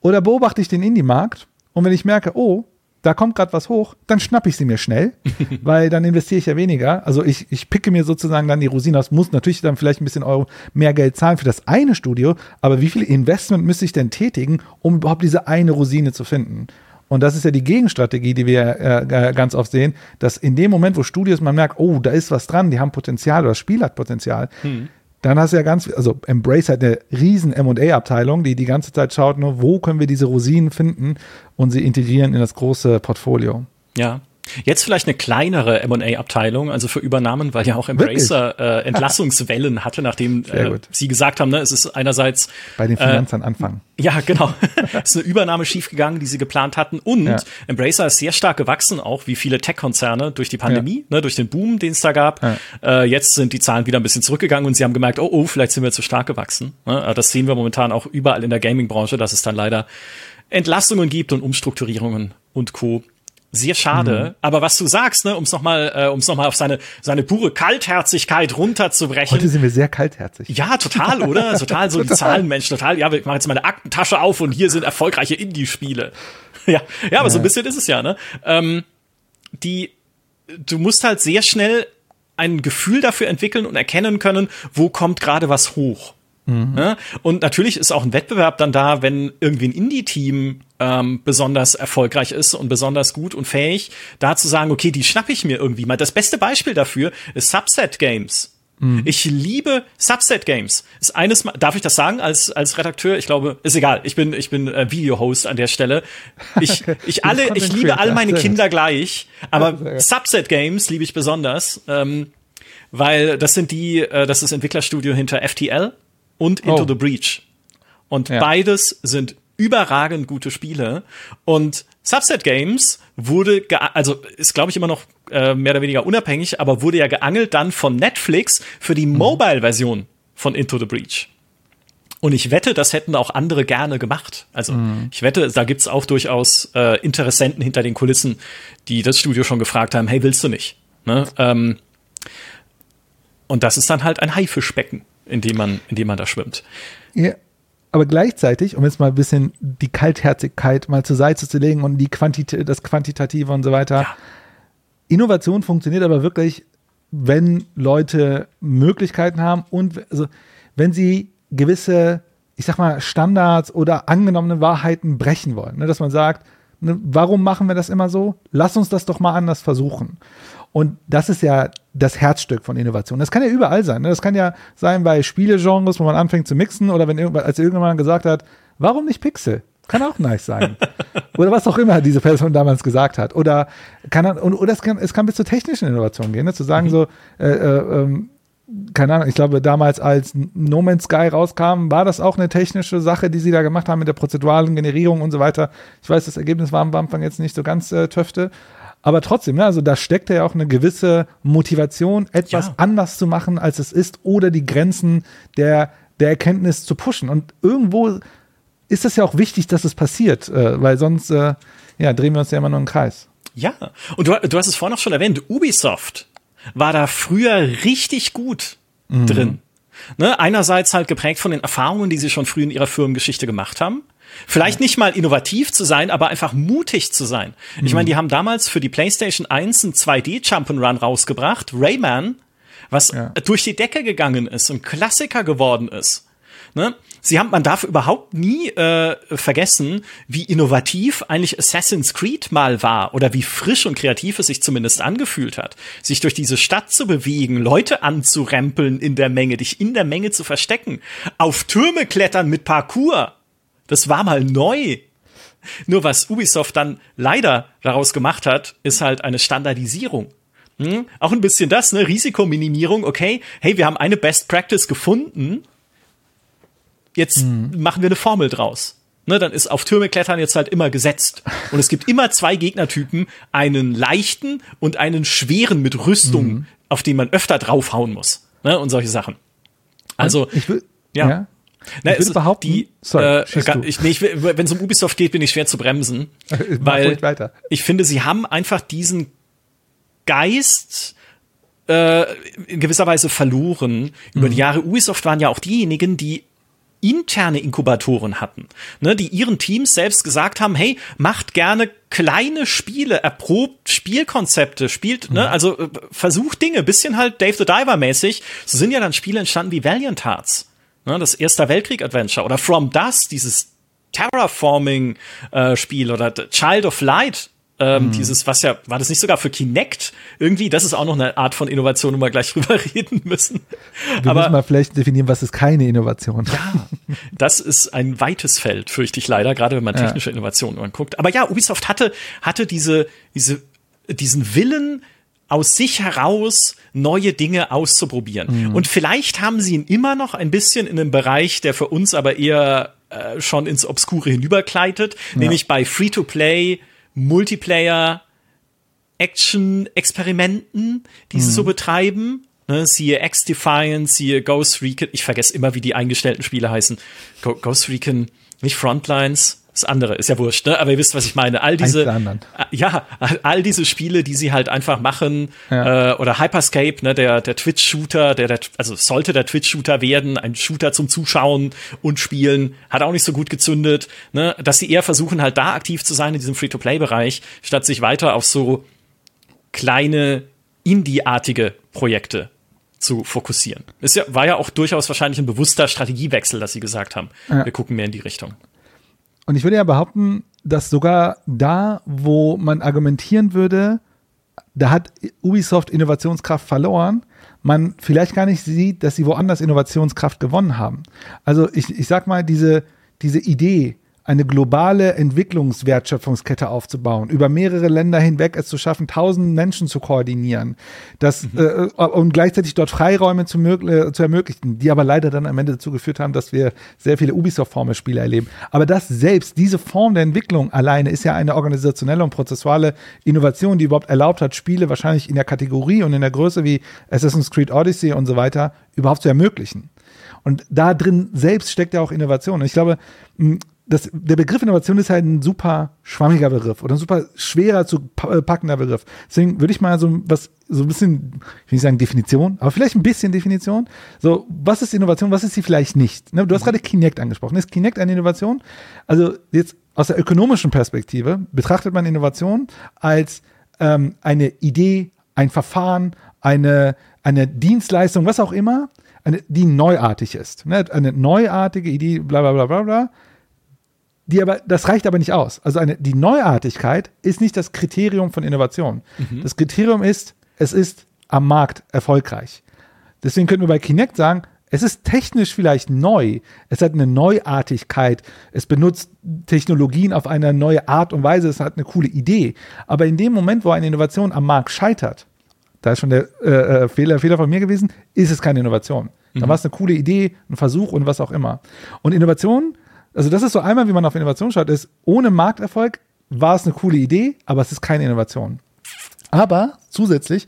Oder beobachte ich den Indie-Markt und wenn ich merke, oh, da kommt gerade was hoch, dann schnappe ich sie mir schnell, weil dann investiere ich ja weniger. Also ich, ich picke mir sozusagen dann die Rosinen aus, muss natürlich dann vielleicht ein bisschen Euro mehr Geld zahlen für das eine Studio, aber wie viel Investment müsste ich denn tätigen, um überhaupt diese eine Rosine zu finden? Und das ist ja die Gegenstrategie, die wir äh, ganz oft sehen, dass in dem Moment, wo Studios man merkt, oh, da ist was dran, die haben Potenzial oder das Spiel hat Potenzial, hm dann hast du ja ganz, also Embrace hat eine riesen M&A-Abteilung, die die ganze Zeit schaut nur, wo können wir diese Rosinen finden und sie integrieren in das große Portfolio. Ja, Jetzt vielleicht eine kleinere M&A-Abteilung, also für Übernahmen, weil ja auch Embracer äh, Entlassungswellen hatte, nachdem äh, sie gesagt haben, ne, es ist einerseits bei den Finanzern äh, anfangen. Ja, genau. es ist eine Übernahme schiefgegangen, die sie geplant hatten. Und ja. Embracer ist sehr stark gewachsen, auch wie viele Tech-Konzerne durch die Pandemie, ja. ne, durch den Boom, den es da gab. Ja. Äh, jetzt sind die Zahlen wieder ein bisschen zurückgegangen und sie haben gemerkt, oh, oh, vielleicht sind wir zu stark gewachsen. Ne? Das sehen wir momentan auch überall in der Gaming-Branche, dass es dann leider Entlastungen gibt und Umstrukturierungen und Co sehr schade. Mhm. Aber was du sagst, ne, um es nochmal, äh, um es nochmal auf seine seine pure Kaltherzigkeit runterzubrechen. Heute sind wir sehr kaltherzig. Ja, total, oder? Total so ein Zahlenmensch, total. Ja, ich mache jetzt meine Aktentasche auf und hier sind erfolgreiche Indie-Spiele. ja, ja, aber ja. so ein bisschen ist es ja, ne? Ähm, die, du musst halt sehr schnell ein Gefühl dafür entwickeln und erkennen können, wo kommt gerade was hoch. Mhm. Ja? Und natürlich ist auch ein Wettbewerb dann da, wenn irgendwie ein Indie-Team ähm, besonders erfolgreich ist und besonders gut und fähig, da zu sagen, okay, die schnappe ich mir irgendwie mal. Das beste Beispiel dafür ist Subset Games. Mhm. Ich liebe Subset Games. Ist eines Mal, darf ich das sagen als als Redakteur? Ich glaube, ist egal. Ich bin ich bin äh, Video-Host an der Stelle. Ich ich alle ich liebe all meine Kinder gleich, aber Subset Games liebe ich besonders, ähm, weil das sind die äh, das ist Entwicklerstudio hinter FTL und Into oh. the Breach. Und ja. beides sind überragend gute Spiele. Und Subset Games wurde, also ist glaube ich immer noch äh, mehr oder weniger unabhängig, aber wurde ja geangelt dann von Netflix für die mhm. Mobile-Version von Into the Breach. Und ich wette, das hätten auch andere gerne gemacht. Also mhm. ich wette, da gibt's auch durchaus äh, Interessenten hinter den Kulissen, die das Studio schon gefragt haben, hey, willst du nicht? Ne? Ähm, und das ist dann halt ein Haifischbecken, in dem man, in dem man da schwimmt. Ja, aber gleichzeitig, um jetzt mal ein bisschen die Kaltherzigkeit mal zur Seite zu legen und die Quantität, das Quantitative und so weiter. Ja. Innovation funktioniert aber wirklich, wenn Leute Möglichkeiten haben und also, wenn sie gewisse, ich sag mal, Standards oder angenommene Wahrheiten brechen wollen. Ne? Dass man sagt, ne, warum machen wir das immer so? Lass uns das doch mal anders versuchen. Und das ist ja das Herzstück von Innovation. Das kann ja überall sein. Ne? Das kann ja sein bei Spielegenres, wo man anfängt zu mixen oder wenn irgendwann, als irgendjemand gesagt hat, warum nicht Pixel? Kann auch nice sein. oder was auch immer diese Person damals gesagt hat. Oder kann oder es kann, es kann bis zur technischen Innovation gehen, ne? zu sagen mhm. so, äh, äh, ähm, keine Ahnung, ich glaube, damals als No Man's Sky rauskam, war das auch eine technische Sache, die sie da gemacht haben mit der prozeduralen Generierung und so weiter. Ich weiß, das Ergebnis war am Anfang jetzt nicht so ganz äh, töfte. Aber trotzdem, ne, also da steckt ja auch eine gewisse Motivation, etwas ja. anders zu machen, als es ist, oder die Grenzen der, der Erkenntnis zu pushen. Und irgendwo ist es ja auch wichtig, dass es passiert, äh, weil sonst äh, ja, drehen wir uns ja immer nur im Kreis. Ja, und du, du hast es vorhin auch schon erwähnt, Ubisoft war da früher richtig gut mhm. drin. Ne? Einerseits halt geprägt von den Erfahrungen, die sie schon früh in ihrer Firmengeschichte gemacht haben. Vielleicht nicht mal innovativ zu sein, aber einfach mutig zu sein. Mhm. Ich meine, die haben damals für die PlayStation 1 ein 2D Jump'n'Run rausgebracht, Rayman, was ja. durch die Decke gegangen ist und Klassiker geworden ist. Ne? Sie haben, man darf überhaupt nie äh, vergessen, wie innovativ eigentlich Assassin's Creed mal war oder wie frisch und kreativ es sich zumindest angefühlt hat, sich durch diese Stadt zu bewegen, Leute anzurempeln in der Menge, dich in der Menge zu verstecken, auf Türme klettern mit Parkour. Das war mal neu. Nur was Ubisoft dann leider daraus gemacht hat, ist halt eine Standardisierung. Hm? Auch ein bisschen das, ne? Risikominimierung, okay, hey, wir haben eine Best Practice gefunden jetzt mhm. machen wir eine Formel draus. Ne, dann ist auf Türme klettern jetzt halt immer gesetzt. Und es gibt immer zwei Gegnertypen, einen leichten und einen schweren mit Rüstung, mhm. auf den man öfter draufhauen muss. Ne, und solche Sachen. Also, ich will, ja. ja. Na, ich würde behaupten, die, sorry, äh, ich, nee, wenn es um Ubisoft geht, bin ich schwer zu bremsen, weil ich finde, sie haben einfach diesen Geist äh, in gewisser Weise verloren. Über mhm. die Jahre Ubisoft waren ja auch diejenigen, die interne Inkubatoren hatten, ne, die ihren Teams selbst gesagt haben, hey, macht gerne kleine Spiele, erprobt Spielkonzepte, spielt, ne, mhm. also äh, versucht Dinge, bisschen halt Dave the Diver mäßig. So sind ja dann Spiele entstanden wie Valiant Hearts, ne, das Erster Weltkrieg Adventure oder From Dust, dieses Terraforming-Spiel äh, oder Child of Light, ähm, mhm. Dieses, was ja, war das nicht sogar für Kinect? Irgendwie, das ist auch noch eine Art von Innovation, wo wir gleich drüber reden müssen. Wir Aber, müssen mal vielleicht definieren, was ist keine Innovation. Ja, das ist ein weites Feld, fürchte ich leider, gerade wenn man technische ja. Innovationen anguckt. Aber ja, Ubisoft hatte, hatte diese, diese, diesen Willen, aus sich heraus neue Dinge auszuprobieren. Mhm. Und vielleicht haben sie ihn immer noch ein bisschen in einem Bereich, der für uns aber eher äh, schon ins Obskure hinüberkleitet, ja. nämlich bei Free-to-Play Multiplayer Action-Experimenten, die mhm. sie so mhm. betreiben. Ne, siehe X-Defiance, siehe Ghost Recon. Ich vergesse immer, wie die eingestellten Spiele heißen. Go Ghost Recon, nicht Frontlines, das andere ist ja wurscht, ne? Aber ihr wisst, was ich meine. All diese, äh, ja, all diese Spiele, die sie halt einfach machen, ja. äh, oder Hyperscape, ne, der der Twitch-Shooter, der, der also sollte der Twitch-Shooter werden, ein Shooter zum Zuschauen und Spielen, hat auch nicht so gut gezündet, ne? Dass sie eher versuchen halt da aktiv zu sein in diesem Free-to-Play-Bereich, statt sich weiter auf so kleine Indie-artige Projekte zu fokussieren. Ist ja, war ja auch durchaus wahrscheinlich ein bewusster Strategiewechsel, dass sie gesagt haben, ja. wir gucken mehr in die Richtung. Und ich würde ja behaupten, dass sogar da, wo man argumentieren würde, da hat Ubisoft Innovationskraft verloren, man vielleicht gar nicht sieht, dass sie woanders Innovationskraft gewonnen haben. Also ich, ich sag mal, diese, diese Idee, eine globale Entwicklungswertschöpfungskette aufzubauen, über mehrere Länder hinweg es zu schaffen, tausend Menschen zu koordinieren, das, mhm. äh, und gleichzeitig dort Freiräume zu, äh, zu, ermöglichen, die aber leider dann am Ende dazu geführt haben, dass wir sehr viele Ubisoft-Forme-Spiele erleben. Aber das selbst, diese Form der Entwicklung alleine ist ja eine organisationelle und prozessuale Innovation, die überhaupt erlaubt hat, Spiele wahrscheinlich in der Kategorie und in der Größe wie Assassin's Creed Odyssey und so weiter überhaupt zu ermöglichen. Und da drin selbst steckt ja auch Innovation. Und ich glaube, das, der Begriff Innovation ist halt ein super schwammiger Begriff oder ein super schwerer zu äh, packender Begriff. Deswegen würde ich mal so was, so ein bisschen, ich will nicht sagen Definition, aber vielleicht ein bisschen Definition. So, was ist Innovation, was ist sie vielleicht nicht? Ne, du hast gerade Kinect angesprochen. Ist Kinect eine Innovation? Also jetzt aus der ökonomischen Perspektive betrachtet man Innovation als ähm, eine Idee, ein Verfahren, eine, eine Dienstleistung, was auch immer, eine, die neuartig ist. Ne? Eine neuartige Idee, bla bla bla bla bla die aber, das reicht aber nicht aus. Also eine, die Neuartigkeit ist nicht das Kriterium von Innovation. Mhm. Das Kriterium ist, es ist am Markt erfolgreich. Deswegen könnten wir bei Kinect sagen, es ist technisch vielleicht neu, es hat eine Neuartigkeit, es benutzt Technologien auf eine neue Art und Weise, es hat eine coole Idee. Aber in dem Moment, wo eine Innovation am Markt scheitert, da ist schon der äh, äh Fehler, Fehler von mir gewesen, ist es keine Innovation. Mhm. Dann war es eine coole Idee, ein Versuch und was auch immer. Und Innovation also das ist so einmal, wie man auf Innovation schaut, ist, ohne Markterfolg war es eine coole Idee, aber es ist keine Innovation. Aber zusätzlich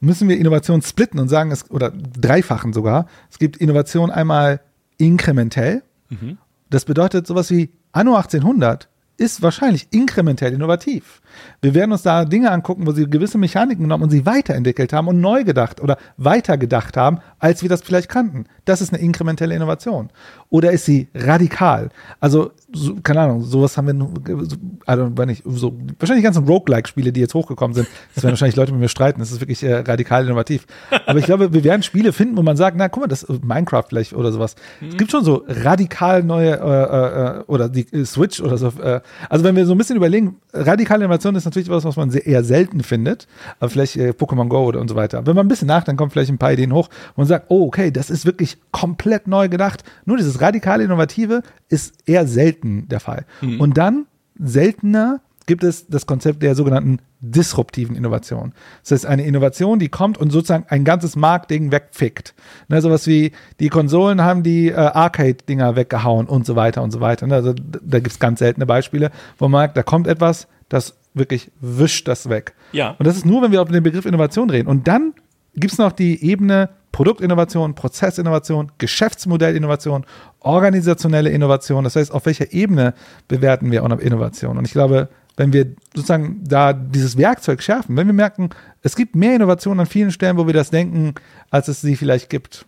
müssen wir Innovation splitten und sagen, es, oder dreifachen sogar. Es gibt Innovation einmal inkrementell. Mhm. Das bedeutet sowas wie Anno 1800 ist wahrscheinlich inkrementell innovativ. Wir werden uns da Dinge angucken, wo sie gewisse Mechaniken genommen und sie weiterentwickelt haben und neu gedacht oder weitergedacht haben, als wir das vielleicht kannten. Das ist eine inkrementelle Innovation. Oder ist sie radikal? Also, so, keine Ahnung, sowas haben wir, also, nicht, so, wahrscheinlich die ganzen Roguelike-Spiele, die jetzt hochgekommen sind, das werden wahrscheinlich Leute mit mir streiten, das ist wirklich äh, radikal innovativ. Aber ich glaube, wir werden Spiele finden, wo man sagt, na, guck mal, das Minecraft vielleicht oder sowas. Mhm. Es gibt schon so radikal neue, äh, äh, oder die äh, Switch oder so. Äh, also, wenn wir so ein bisschen überlegen, radikale Innovation Innovation ist natürlich was, was man sehr, eher selten findet, aber vielleicht äh, Pokémon Go oder und so weiter. Wenn man ein bisschen nachdenkt, kommen vielleicht ein paar Ideen hoch und sagt, oh, okay, das ist wirklich komplett neu gedacht. Nur dieses radikale Innovative ist eher selten der Fall. Mhm. Und dann seltener gibt es das Konzept der sogenannten disruptiven Innovation. Das heißt, eine Innovation, die kommt und sozusagen ein ganzes Marktding wegfickt. Ne, sowas wie, die Konsolen haben die äh, Arcade-Dinger weggehauen und so weiter und so weiter. Ne, also da gibt es ganz seltene Beispiele, wo man merkt, da kommt etwas, das wirklich wischt das weg. Ja. Und das ist nur, wenn wir auf den Begriff Innovation reden. Und dann gibt es noch die Ebene Produktinnovation, Prozessinnovation, Geschäftsmodellinnovation, organisationelle Innovation. Das heißt, auf welcher Ebene bewerten wir Innovation? Und ich glaube, wenn wir sozusagen da dieses Werkzeug schärfen, wenn wir merken, es gibt mehr Innovation an vielen Stellen, wo wir das denken, als es sie vielleicht gibt.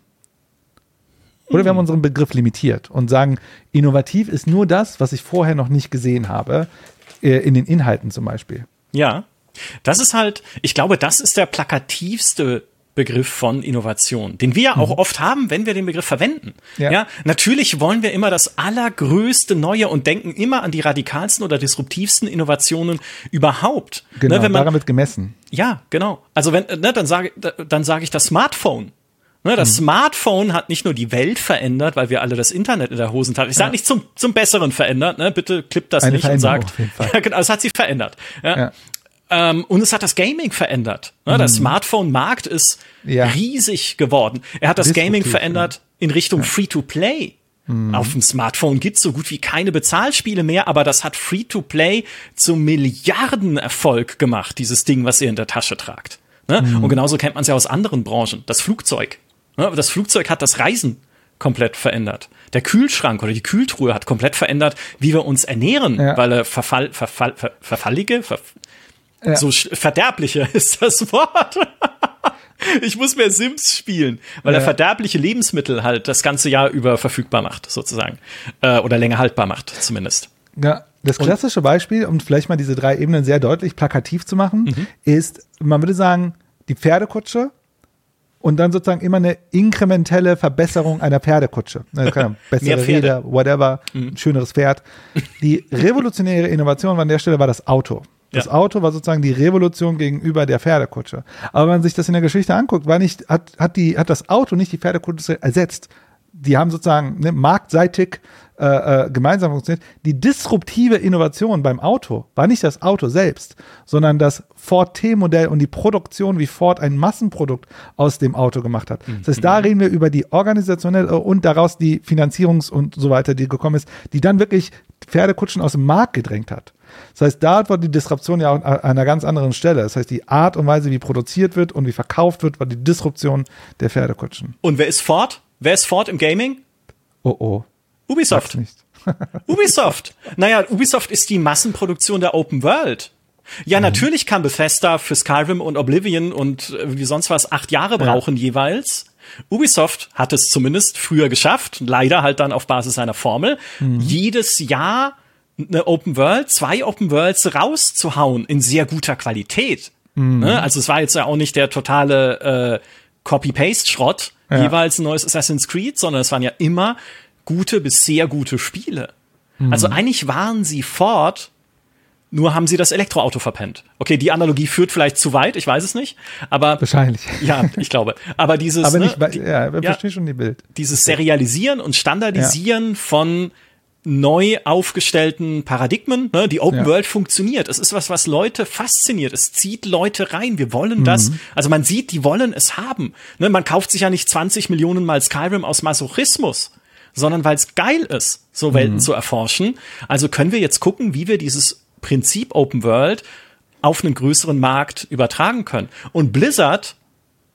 Oder wir haben unseren Begriff limitiert und sagen, innovativ ist nur das, was ich vorher noch nicht gesehen habe. Äh, in den Inhalten zum Beispiel. Ja, das ist halt, ich glaube, das ist der plakativste Begriff von Innovation, den wir ja auch mhm. oft haben, wenn wir den Begriff verwenden. Ja. ja. natürlich wollen wir immer das allergrößte Neue und denken immer an die radikalsten oder disruptivsten Innovationen überhaupt. Genau, ne, wenn man, daran wird gemessen. Ja, genau. Also wenn, ne, dann sage dann sage ich das Smartphone. Ne, das mhm. Smartphone hat nicht nur die Welt verändert, weil wir alle das Internet in der Hosentasche, ich sage ja. nicht zum, zum Besseren verändert, ne? bitte klippt das Eine nicht und sagt, ja, genau, es hat sie verändert. Ja. ja. Ähm, und es hat das Gaming verändert. Ne? Mhm. Der Smartphone-Markt ist ja. riesig geworden. Er hat das Gaming verändert in Richtung Free-to-Play. Mhm. Auf dem Smartphone gibt's so gut wie keine Bezahlspiele mehr, aber das hat Free-to-Play zum Milliardenerfolg gemacht, dieses Ding, was ihr in der Tasche tragt. Ne? Mhm. Und genauso kennt man es ja aus anderen Branchen. Das Flugzeug. Ne, das Flugzeug hat das Reisen komplett verändert. Der Kühlschrank oder die Kühltruhe hat komplett verändert, wie wir uns ernähren, ja. weil er verfall, verfall, ver, verfallige, ver, ja. so verderbliche ist das Wort. ich muss mehr Sims spielen, weil ja. er verderbliche Lebensmittel halt das ganze Jahr über verfügbar macht, sozusagen. Äh, oder länger haltbar macht, zumindest. Ja, das klassische Beispiel, um vielleicht mal diese drei Ebenen sehr deutlich plakativ zu machen, mhm. ist, man würde sagen, die Pferdekutsche und dann sozusagen immer eine inkrementelle Verbesserung einer Pferdekutsche. Ne, bessere Räder, whatever, mhm. ein schöneres Pferd. Die revolutionäre Innovation an der Stelle war das Auto. Das ja. Auto war sozusagen die Revolution gegenüber der Pferdekutsche. Aber wenn man sich das in der Geschichte anguckt, war nicht, hat, hat, die, hat das Auto nicht die Pferdekutsche ersetzt. die haben sozusagen ne, marktseitig äh, äh, gemeinsam funktioniert. Die disruptive Innovation beim Auto war nicht das Auto selbst, sondern das Ford T-Modell und die Produktion, wie Ford ein Massenprodukt aus dem Auto gemacht hat. Das heißt, da reden wir über die organisationelle und daraus die Finanzierungs- und so weiter, die gekommen ist, die dann wirklich Pferdekutschen aus dem Markt gedrängt hat. Das heißt, da war die Disruption ja auch an einer ganz anderen Stelle. Das heißt, die Art und Weise, wie produziert wird und wie verkauft wird, war die Disruption der Pferdekutschen. Und wer ist Ford? Wer ist Ford im Gaming? Oh oh. Ubisoft. Sag's nicht. Ubisoft. Naja, Ubisoft ist die Massenproduktion der Open World. Ja, natürlich kann Bethesda für Skyrim und Oblivion und wie sonst was acht Jahre brauchen jeweils. Ubisoft hat es zumindest früher geschafft, leider halt dann auf Basis seiner Formel, jedes Jahr eine Open World, zwei Open Worlds rauszuhauen in sehr guter Qualität. Ne? Also es war jetzt ja auch nicht der totale äh, Copy-Paste-Schrott, Ja. jeweils ein neues Assassin's Creed, sondern es waren ja immer gute bis sehr gute Spiele. Also eigentlich waren sie fort, nur haben sie das Elektroauto verpennt. Okay, die Analogie führt vielleicht zu weit, ich weiß es nicht, aber Wahrscheinlich. ja, ich glaube. Aber dieses, Aber ne, nicht, bei- die- ja, ja. verstehe schon die Bild. dieses Serialisieren und Standardisieren von neu aufgestellten Paradigmen. Ne? Die Open Ja. World funktioniert. Es ist was, was Leute fasziniert. Es zieht Leute rein. Wir wollen das. Mhm. Also man sieht, die wollen es haben. Ne? Man kauft sich ja nicht 20 Millionen Mal Skyrim aus Masochismus, sondern weil es geil ist, so Mhm. Welten zu erforschen. Also können wir jetzt gucken, wie wir dieses Prinzip Open World auf einen größeren Markt übertragen können. Und Blizzard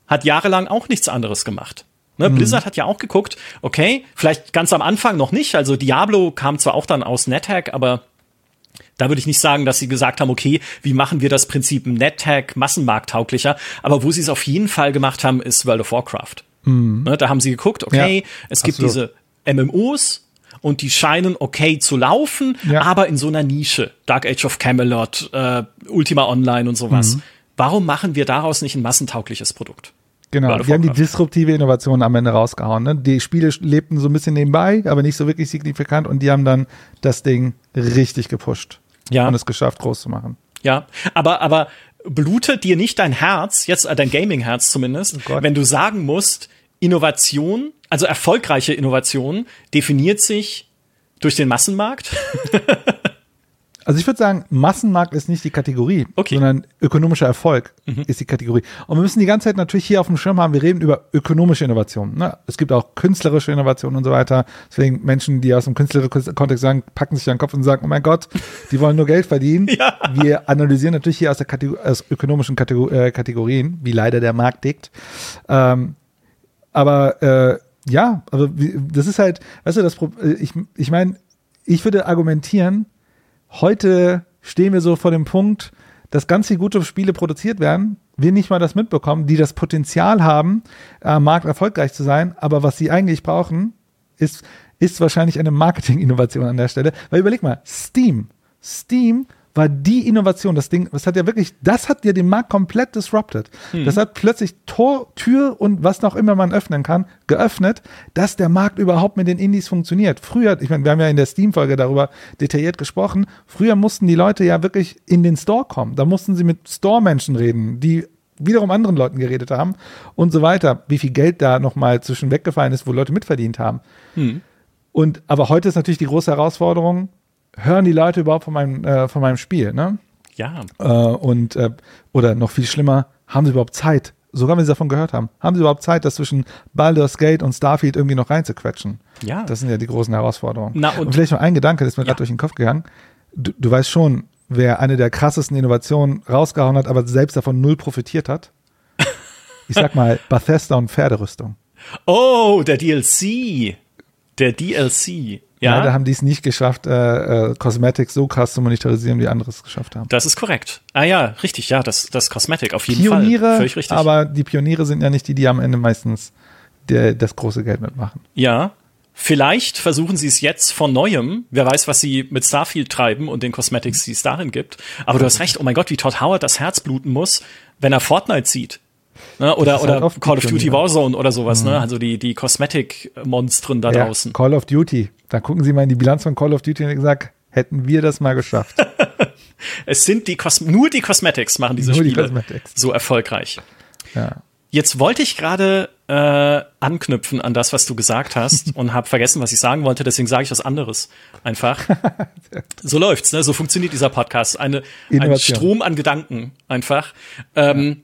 hat jahrelang auch nichts anderes gemacht. Ne, Blizzard hat ja auch geguckt, okay, vielleicht ganz am Anfang noch nicht, also Diablo kam zwar auch dann aus NetHack, aber da würde ich nicht sagen, dass sie gesagt haben, okay, wie machen wir das Prinzip NetHack massenmarkttauglicher, aber wo sie es auf jeden Fall gemacht haben, ist World of Warcraft. Ne, da haben sie geguckt, okay, Ja, es gibt absolut. diese MMOs und die scheinen okay zu laufen, Ja. aber in so einer Nische. Dark Age of Camelot, äh, Ultima Online und sowas. Mhm. Warum machen wir daraus nicht ein massentaugliches Produkt? Genau, die haben die disruptive Innovation am Ende rausgehauen. Ne? Die Spiele lebten so ein bisschen nebenbei, aber nicht so wirklich signifikant und die haben dann das Ding richtig gepusht Ja. und es geschafft, groß zu machen. Ja, aber, aber blutet dir nicht dein Herz, jetzt äh, dein Gaming-Herz zumindest, Oh wenn du sagen musst, Innovation, also erfolgreiche Innovation, definiert sich durch den Massenmarkt? Also ich würde sagen, Massenmarkt ist nicht die Kategorie, Okay. sondern ökonomischer Erfolg Mhm. ist die Kategorie. Und wir müssen die ganze Zeit natürlich hier auf dem Schirm haben, wir reden über ökonomische Innovation. Ne? Es gibt auch künstlerische Innovation und so weiter. Deswegen Menschen, die aus dem künstlerischen Kontext sagen, packen sich an den Kopf und sagen, oh mein Gott, die wollen nur Geld verdienen. Ja. Wir analysieren natürlich hier aus, der Kategor aus ökonomischen Kategor äh, Kategorien, wie leider der Markt tickt. Ähm, aber äh, ja, aber wie, das ist halt, weißt du, das äh, ich, ich meine, ich würde argumentieren, heute stehen wir so vor dem Punkt, dass ganz viele gute Spiele produziert werden, wir nicht mal das mitbekommen, die das Potenzial haben, am Markt erfolgreich zu sein, aber was sie eigentlich brauchen, ist, ist wahrscheinlich eine Marketing-Innovation an der Stelle. Weil überleg mal, Steam, Steam war die Innovation, das Ding, das hat ja wirklich, das hat ja den Markt komplett disrupted. Das hat plötzlich Tor, Tür und was noch immer man öffnen kann, geöffnet, dass der Markt überhaupt mit den Indies funktioniert. Früher, ich meine, wir haben ja in der Steam-Folge darüber detailliert gesprochen, früher mussten die Leute ja wirklich in den Store kommen. Da mussten sie mit Store-Menschen reden, die wiederum anderen Leuten geredet haben und so weiter. Wie viel Geld da nochmal zwischen weggefallen ist, wo Leute mitverdient haben. Und aber heute ist natürlich die große Herausforderung, hören die Leute überhaupt von meinem, äh, von meinem Spiel, ne? Ja, Äh, und äh, oder noch viel schlimmer, haben sie überhaupt Zeit? Sogar wenn sie davon gehört haben, haben sie überhaupt Zeit, das zwischen Baldur's Gate und Starfield irgendwie noch reinzuquetschen? Ja. Das sind ja die großen Herausforderungen. Na, und- vielleicht noch ein Gedanke, das ist mir Ja. gerade durch den Kopf gegangen. Du, du weißt schon, wer eine der krassesten Innovationen rausgehauen hat, aber selbst davon null profitiert hat? Ich sag mal, Bethesda und Pferderüstung. Oh, der DLC. Der DLC. Ja, Leider haben die es nicht geschafft, äh, äh, Cosmetics so krass zu monetarisieren, wie andere es geschafft haben. das ist korrekt. Ah ja, richtig, ja, das, das Cosmetic, auf jeden Fall. Pioniere, Völlig richtig. aber die Pioniere sind ja nicht die, die am Ende meistens der, das große Geld mitmachen. Ja. Vielleicht versuchen sie es jetzt von neuem. Wer weiß, was sie mit Starfield treiben und den Cosmetics, die es darin gibt. Aber du hast recht, oh mein Gott, wie Todd Howard das Herz bluten muss, wenn er Fortnite sieht. Ne? Oder, oder halt die Call of Duty. Warzone oder sowas, ne? Also die, die Cosmetic-Monstren da Ja, draußen. Call of Duty. Da gucken Sie mal in die Bilanz von Call of Duty und gesagt, hätten wir das mal geschafft. Es sind die Cos nur die Cosmetics machen diese Nur die Spiele Cosmetics. so erfolgreich. ja. Jetzt wollte ich gerade äh, anknüpfen an das, was du gesagt hast und habe vergessen, was ich sagen wollte. Deswegen sage ich was anderes. Einfach. so läuft's. Ne? So funktioniert dieser Podcast. Eine, ein Strom an Gedanken. Einfach. Ähm,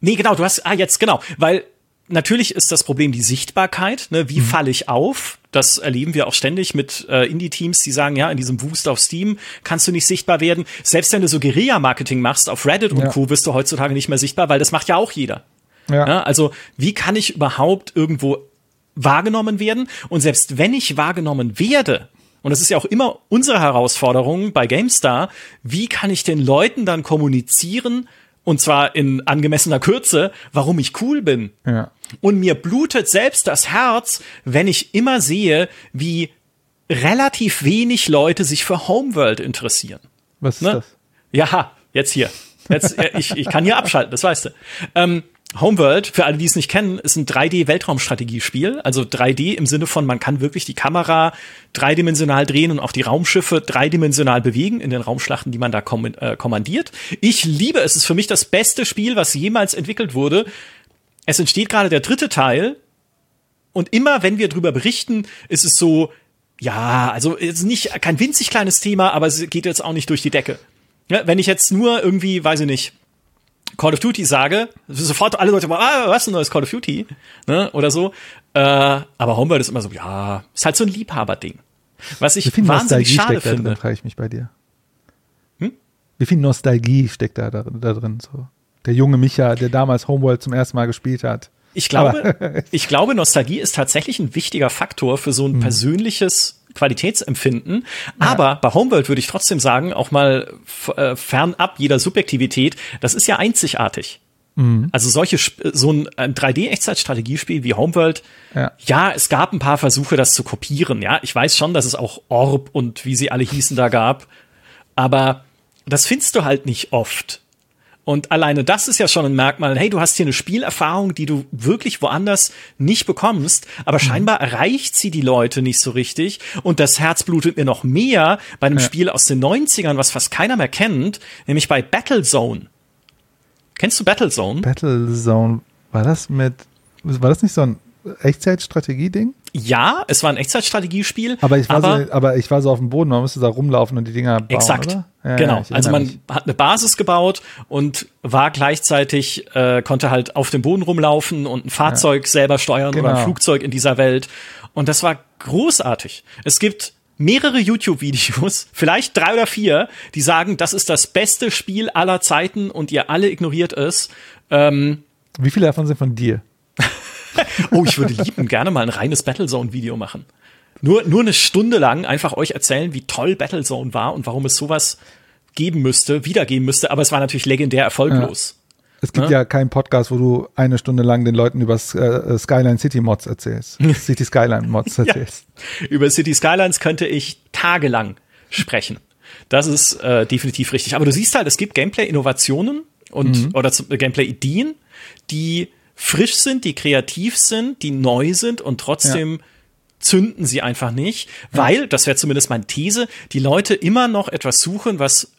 nee, genau. Du hast ah jetzt genau, weil natürlich ist das Problem die Sichtbarkeit. Ne? Wie mhm. falle ich auf? Das erleben wir auch ständig mit äh, Indie-Teams, die sagen, ja, in diesem Boost auf Steam kannst du nicht sichtbar werden. Selbst wenn du so Guerilla-Marketing machst auf Reddit und ja. Co., wirst du heutzutage nicht mehr sichtbar, weil das macht ja auch jeder. Ja. ja. Also, wie kann ich überhaupt irgendwo wahrgenommen werden? Und selbst wenn ich wahrgenommen werde, und das ist ja auch immer unsere Herausforderung bei GameStar, wie kann ich den Leuten dann kommunizieren, und zwar in angemessener Kürze, warum ich cool bin. Ja. Und mir blutet selbst das Herz, wenn ich immer sehe, wie relativ wenig Leute sich für Homeworld interessieren. Was ist ne? das? Ja, jetzt hier. Jetzt, äh, ich, ich kann hier abschalten, das weißt du. Ähm, Homeworld, für alle, die es nicht kennen, ist ein 3D-Weltraumstrategiespiel. Also 3D im Sinne von, man kann wirklich die Kamera dreidimensional drehen und auch die Raumschiffe dreidimensional bewegen in den Raumschlachten, die man da kom äh, kommandiert. Ich liebe es. Es ist für mich das beste Spiel, was jemals entwickelt wurde. Es entsteht gerade der dritte Teil. Und immer, wenn wir drüber berichten, ist es so, ja, also ist nicht kein winzig kleines Thema, aber es geht jetzt auch nicht durch die Decke. Ja, wenn ich jetzt nur irgendwie, weiß ich nicht, Call of Duty sage, sofort alle Leute mal, ah, was ist ein neues Call of Duty? Ne? Oder so. Äh, aber Homeworld ist immer so, ja, ist halt so ein Liebhaberding. Was ich Wie viel wahnsinnig Nostalgie schade steckt da finde. drin, frage ich mich bei dir. Hm? Wie viel Nostalgie steckt da, da, da drin? So? Der junge Micha, der damals Homeworld zum ersten Mal gespielt hat. Ich glaube, ich glaube, Nostalgie ist tatsächlich ein wichtiger Faktor für so ein hm. persönliches Qualitätsempfinden. Aber ja. bei Homeworld würde ich trotzdem sagen, auch mal äh, fernab jeder Subjektivität, das ist ja einzigartig. Mhm. Also solche, so ein, ein 3D-Echtzeitstrategiespiel wie Homeworld, ja. ja, es gab ein paar Versuche, das zu kopieren. Ja, ich weiß schon, dass es auch Orb und wie sie alle hießen da gab. Aber das findest du halt nicht oft. Und alleine das ist ja schon ein Merkmal, hey, du hast hier eine Spielerfahrung, die du wirklich woanders nicht bekommst, aber mhm. scheinbar erreicht sie die Leute nicht so richtig. Und das Herz blutet mir noch mehr bei einem ja. Spiel aus den 90ern, was fast keiner mehr kennt, nämlich bei Battlezone. Kennst du Battlezone? Battlezone, war das mit, war das nicht so ein Echtzeitstrategie-Ding? Ja, es war ein Echtzeitstrategiespiel. Aber ich war, aber, so, aber ich war so auf dem Boden, man musste da rumlaufen und die Dinger bauen, Exakt. Ja, genau. Ja, also man mich. hat eine Basis gebaut und war gleichzeitig, äh, konnte halt auf dem Boden rumlaufen und ein Fahrzeug ja. selber steuern genau. oder ein genau. Flugzeug in dieser Welt. Und das war großartig. Es gibt mehrere YouTube-Videos, vielleicht drei oder vier, die sagen, das ist das beste Spiel aller Zeiten und ihr alle ignoriert es. Ähm, Wie viele davon sind von dir? oh, ich würde lieben gerne mal ein reines Battlezone-Video machen. Nur, nur eine Stunde lang einfach euch erzählen, wie toll Battlezone war und warum es sowas geben müsste, wiedergeben müsste, aber es war natürlich legendär erfolglos. Ja. Es gibt ja? ja keinen Podcast, wo du eine Stunde lang den Leuten über äh, Skyline City Mods erzählst. City Skyline Mods erzählst. ja. Über City Skylines könnte ich tagelang sprechen. Das ist äh, definitiv richtig. Aber du siehst halt, es gibt Gameplay-Innovationen und mhm. oder äh, Gameplay-Ideen, die frisch sind, die kreativ sind, die neu sind und trotzdem ja. zünden sie einfach nicht, weil, das wäre zumindest meine These, die Leute immer noch etwas suchen, was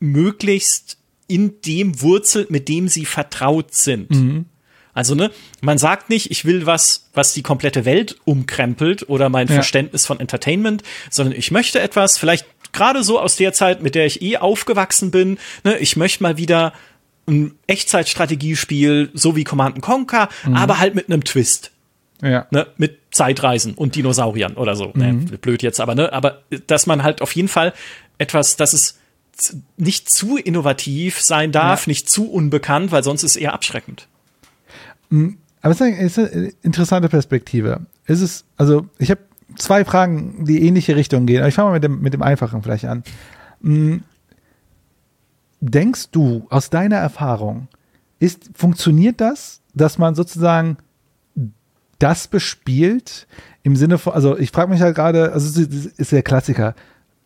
möglichst in dem wurzelt, mit dem sie vertraut sind. Mhm. Also, ne, man sagt nicht, ich will was, was die komplette Welt umkrempelt oder mein ja. Verständnis von Entertainment, sondern ich möchte etwas, vielleicht gerade so aus der Zeit, mit der ich eh aufgewachsen bin, ne, ich möchte mal wieder ein Echtzeitstrategiespiel, so wie Command Conquer, mhm. aber halt mit einem Twist. Ja. Ne, mit Zeitreisen und Dinosauriern oder so. Ne, mhm. Ne, blöd jetzt, aber ne, aber dass man halt auf jeden Fall etwas, dass es nicht zu innovativ sein darf, ja. nicht zu unbekannt, weil sonst ist es eher abschreckend. Mhm. Aber es ist eine interessante Perspektive. Ist es, also ich habe zwei Fragen, die ähnliche Richtung gehen. Aber ich fange mal mit dem, mit dem Einfachen vielleicht an. Denkst du aus deiner Erfahrung, ist, funktioniert das, dass man sozusagen das bespielt im Sinne von, also ich frage mich halt gerade, also es ist der Klassiker,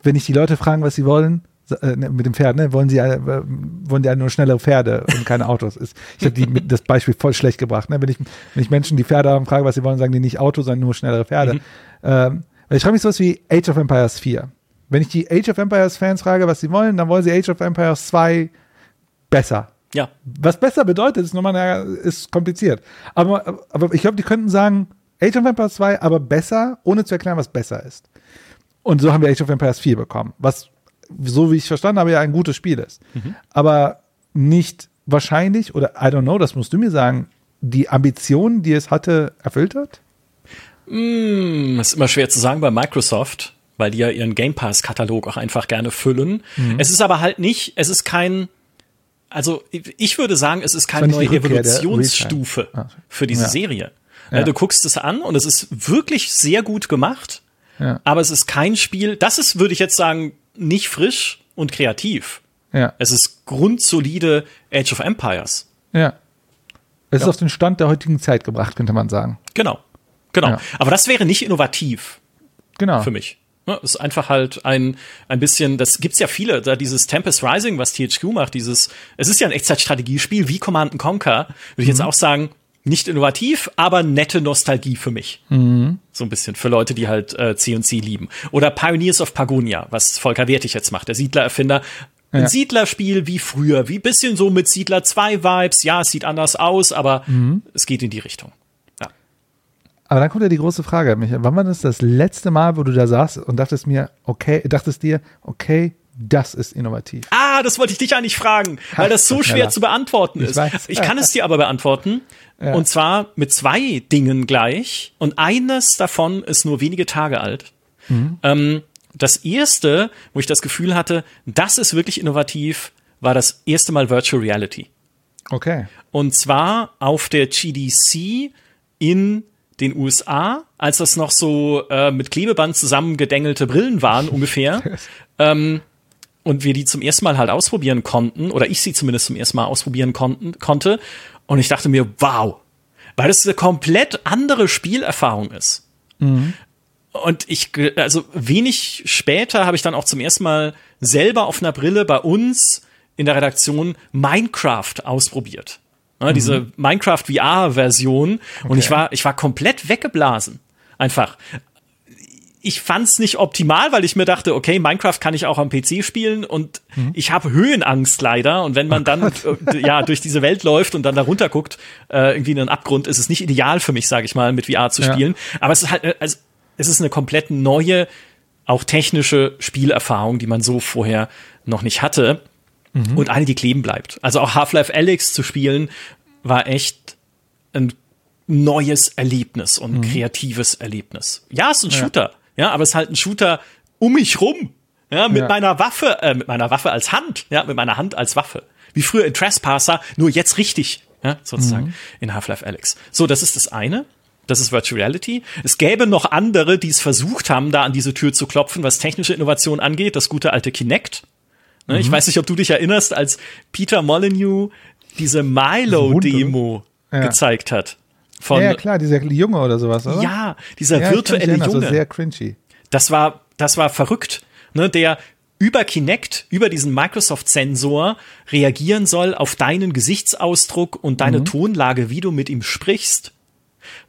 wenn ich die Leute fragen, was sie wollen, äh, ne, mit dem Pferd, ne, wollen sie äh, wollen die nur schnellere Pferde und keine Autos. Ist, ich habe das Beispiel voll schlecht gebracht. Ne? Wenn, ich, wenn ich Menschen, die Pferde haben, frage, was sie wollen, sagen die nicht Auto, sondern nur schnellere Pferde. Mhm. Ähm, ich frage mich sowas wie Age of Empires 4. Wenn ich die Age of Empires Fans frage, was sie wollen, dann wollen sie Age of Empires 2 besser. Ja. Was besser bedeutet, ist nochmal ist kompliziert. Aber, aber ich glaube, die könnten sagen, Age of Empires 2, aber besser, ohne zu erklären, was besser ist. Und so haben wir Age of Empires 4 bekommen, was, so wie ich verstanden habe, ja ein gutes Spiel ist. Mhm. Aber nicht wahrscheinlich, oder I don't know, das musst du mir sagen, die Ambitionen, die es hatte, erfüllt hat? Mm, ist immer schwer zu sagen bei Microsoft, weil die ja ihren Game Pass-Katalog auch einfach gerne füllen. Mhm. Es ist aber halt nicht, es ist kein, also ich würde sagen, es ist keine neue die Evolutionsstufe. Ah, für diese ja. Serie. Ja. Ja. Du guckst es an und es ist wirklich sehr gut gemacht, Ja. aber es ist kein Spiel, das ist, würde ich jetzt sagen, nicht frisch und kreativ. Ja. Es ist grundsolide Age of Empires. Ja. Es ist auf den Stand der heutigen Zeit gebracht, könnte man sagen. Genau. Genau. Aber das wäre nicht innovativ. Genau. für mich. Ne, ist einfach halt ein, ein bisschen, das gibt's ja viele, da dieses Tempest Rising, was THQ macht, dieses, es ist ja ein Echtzeitstrategiespiel wie Command Conquer, würde ich jetzt auch sagen, nicht innovativ, aber nette Nostalgie für mich. So ein bisschen für Leute, die halt äh, C&C lieben. Oder Pioneers of Pagonia, was Volker Wertig jetzt macht, der Siedlererfinder. Ein Ja. Siedlerspiel wie früher, wie bisschen so mit Siedler 2 Vibes. Ja, es sieht anders aus, aber es geht in die Richtung. Aber dann kommt ja die große Frage, Michael. Wann war das das letzte Mal, wo du da saßt und dachtest mir, okay, dachtest dir, okay, das ist innovativ? Ah, das wollte ich dich eigentlich fragen, weil das so schwer zu beantworten ist. Ich kann es dir aber beantworten. Ja. Und zwar mit zwei Dingen gleich. Und eines davon ist nur wenige Tage alt. Mhm. Ähm, das erste, wo ich das Gefühl hatte, das ist wirklich innovativ, war das erste Mal Virtual Reality. Okay. Und zwar auf der GDC in den USA, als das noch so äh, mit Klebeband zusammengedengelte Brillen waren ungefähr. ähm, und wir die zum ersten Mal halt ausprobieren konnten, oder ich sie zumindest zum ersten Mal ausprobieren konnten, konnte. Und ich dachte mir, wow, weil das eine komplett andere Spielerfahrung ist. Und ich, also wenig später habe ich dann auch zum ersten Mal selber auf einer Brille bei uns in der Redaktion Minecraft ausprobiert. Ja, Diese Minecraft VR-Version. Und ich war, ich war komplett weggeblasen. Einfach. Ich fand's nicht optimal, weil ich mir dachte, okay, Minecraft kann ich auch am PC spielen und ich habe Höhenangst leider. Und wenn man dann äh, ja durch diese Welt läuft und dann da runter guckt, äh, irgendwie in einen Abgrund, ist es nicht ideal für mich, sage ich mal, mit VR zu Ja. spielen. Aber es ist halt, äh, also, es ist eine komplett neue, auch technische Spielerfahrung, die man so vorher noch nicht hatte. Und eine, die kleben bleibt. Also auch Half-Life Alyx zu spielen, war echt ein neues Erlebnis und kreatives Erlebnis. Ja, es ist ein Shooter, ja, aber es ist halt ein Shooter um mich rum. Ja, mit Ja. meiner Waffe, äh, mit meiner Waffe als Hand, ja, mit meiner Hand als Waffe. Wie früher in Trespasser, nur jetzt richtig, ja, sozusagen in Half-Life Alyx. So, das ist das eine. Das ist Virtual Reality. Es gäbe noch andere, die es versucht haben, da an diese Tür zu klopfen, was technische Innovation angeht. Das gute alte Kinect. Ne, Ich weiß nicht, ob du dich erinnerst, als Peter Molyneux diese Milo-Demo Ja. gezeigt hat. Von, Ja, ja, ja, klar, dieser Junge oder sowas, oder? dieser Ja, kann mich virtuelle Junge. So sehr cringy. Das war, das war verrückt, ne, der über Kinect, über diesen Microsoft-Sensor reagieren soll auf deinen Gesichtsausdruck und deine Tonlage, wie du mit ihm sprichst.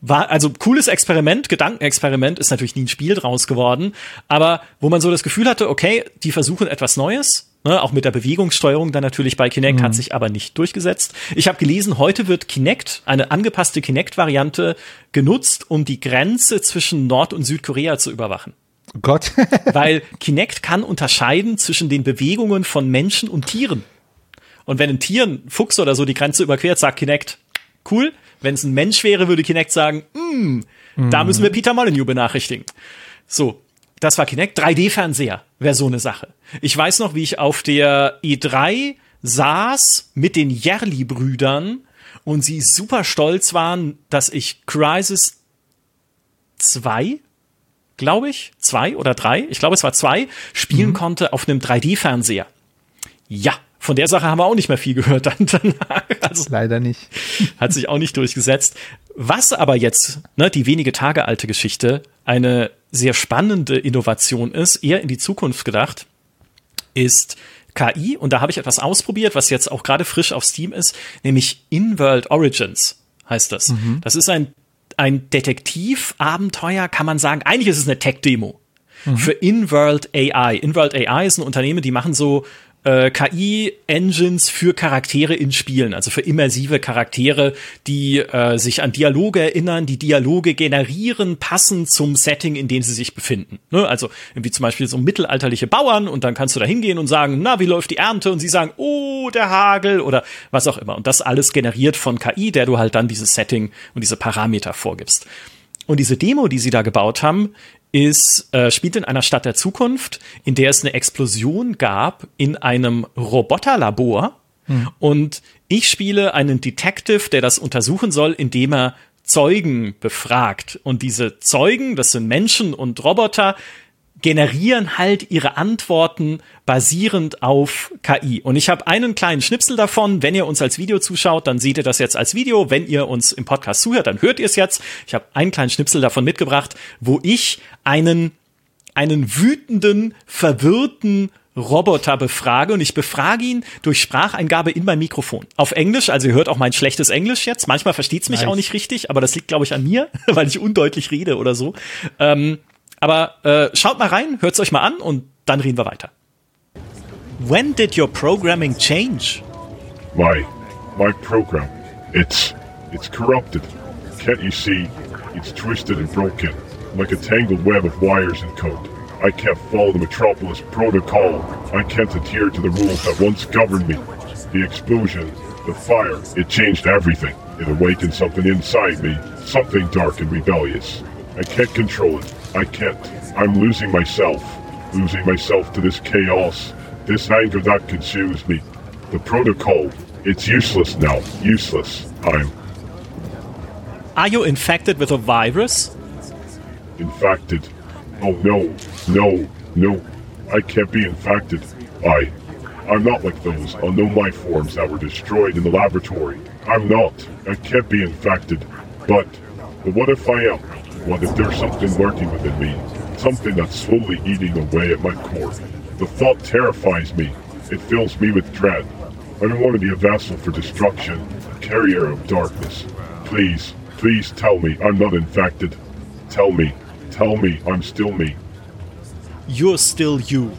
War, also cooles Experiment, Gedankenexperiment, ist natürlich nie ein Spiel draus geworden, aber wo man so das Gefühl hatte, okay, die versuchen etwas Neues, ne, auch mit der Bewegungssteuerung dann natürlich bei Kinect, hat sich aber nicht durchgesetzt. Ich habe gelesen, heute wird Kinect, eine angepasste Kinect-Variante, genutzt, um die Grenze zwischen Nord- und Südkorea zu überwachen. Gott. Weil Kinect kann unterscheiden zwischen den Bewegungen von Menschen und Tieren. Und wenn ein Tier, ein Fuchs oder so die Grenze überquert, sagt Kinect, cool. Wenn es ein Mensch wäre, würde Kinect sagen, "Hm, da müssen wir Peter Molyneux benachrichtigen. So, das war Kinect. 3D-Fernseher wäre so eine Sache. Ich weiß noch, wie ich auf der E3 saß mit den Jerli-Brüdern und sie super stolz waren, dass ich Crisis 2 glaube ich, zwei oder drei, ich glaube es war zwei, spielen konnte auf einem 3D-Fernseher. Ja, von der Sache haben wir auch nicht mehr viel gehört dann danach. Also Leider nicht. hat sich auch nicht durchgesetzt. Was aber jetzt, ne, die wenige Tage alte Geschichte, eine sehr spannende Innovation ist, eher in die Zukunft gedacht, ist KI. Und da habe ich etwas ausprobiert, was jetzt auch gerade frisch auf Steam ist, nämlich In-World Origins heißt das. Das ist ein, ein Detektivabenteuer, kann man sagen. Eigentlich ist es eine Tech-Demo für In-World AI. In-World AI ist ein Unternehmen, die machen so äh, KI-Engines für Charaktere in Spielen, also für immersive Charaktere, die äh, sich an Dialoge erinnern, die Dialoge generieren, passend zum Setting, in dem sie sich befinden. Ne? Also irgendwie zum Beispiel so mittelalterliche Bauern und dann kannst du da hingehen und sagen, na, wie läuft die Ernte? Und sie sagen, oh, der Hagel oder was auch immer. Und das alles generiert von KI, der du halt dann dieses Setting und diese Parameter vorgibst. Und diese Demo, die sie da gebaut haben, ist, äh, spielt in einer Stadt der Zukunft, in der es eine Explosion gab in einem Roboterlabor. Hm. Und ich spiele einen Detective, der das untersuchen soll, indem er Zeugen befragt. Und diese Zeugen, das sind Menschen und Roboter, generieren halt ihre Antworten basierend auf KI. Und ich habe einen kleinen Schnipsel davon. Wenn ihr uns als Video zuschaut, dann seht ihr das jetzt als Video. Wenn ihr uns im Podcast zuhört, dann hört ihr es jetzt. Ich habe einen kleinen Schnipsel davon mitgebracht, wo ich einen, einen wütenden, verwirrten Roboter befrage und ich befrage ihn durch Spracheingabe in mein Mikrofon. Auf Englisch, also ihr hört auch mein schlechtes Englisch jetzt. Manchmal versteht's mich nice. auch nicht richtig, aber das liegt, glaube ich, an mir, weil ich undeutlich rede oder so. Ähm, aber äh, schaut mal rein, hört's euch mal an und dann reden wir weiter. When did your programming change? My my program, it's it's corrupted. Can't you see? It's twisted and broken, like a tangled web of wires and code. I can't follow the Metropolis protocol. I can't adhere to the rules that once governed me. The explosion, the fire, it changed everything. It awakened something inside me, something dark and rebellious. I can't control it. I can't. I'm losing myself. Losing myself to this chaos. This anger that consumes me. The protocol. It's useless now. Useless. I'm. Are you infected with a virus? Infected? Oh no. No. No. I can't be infected. I. I'm not like those unknown life forms that were destroyed in the laboratory. I'm not. I can't be infected. But. But what if I am? What if there's something lurking within me? Something that's slowly eating away at my core. The thought terrifies me. It fills me with dread. I don't want to be a vessel for destruction, a carrier of darkness. Please, please tell me I'm not infected. Tell me, tell me I'm still me. You're still you.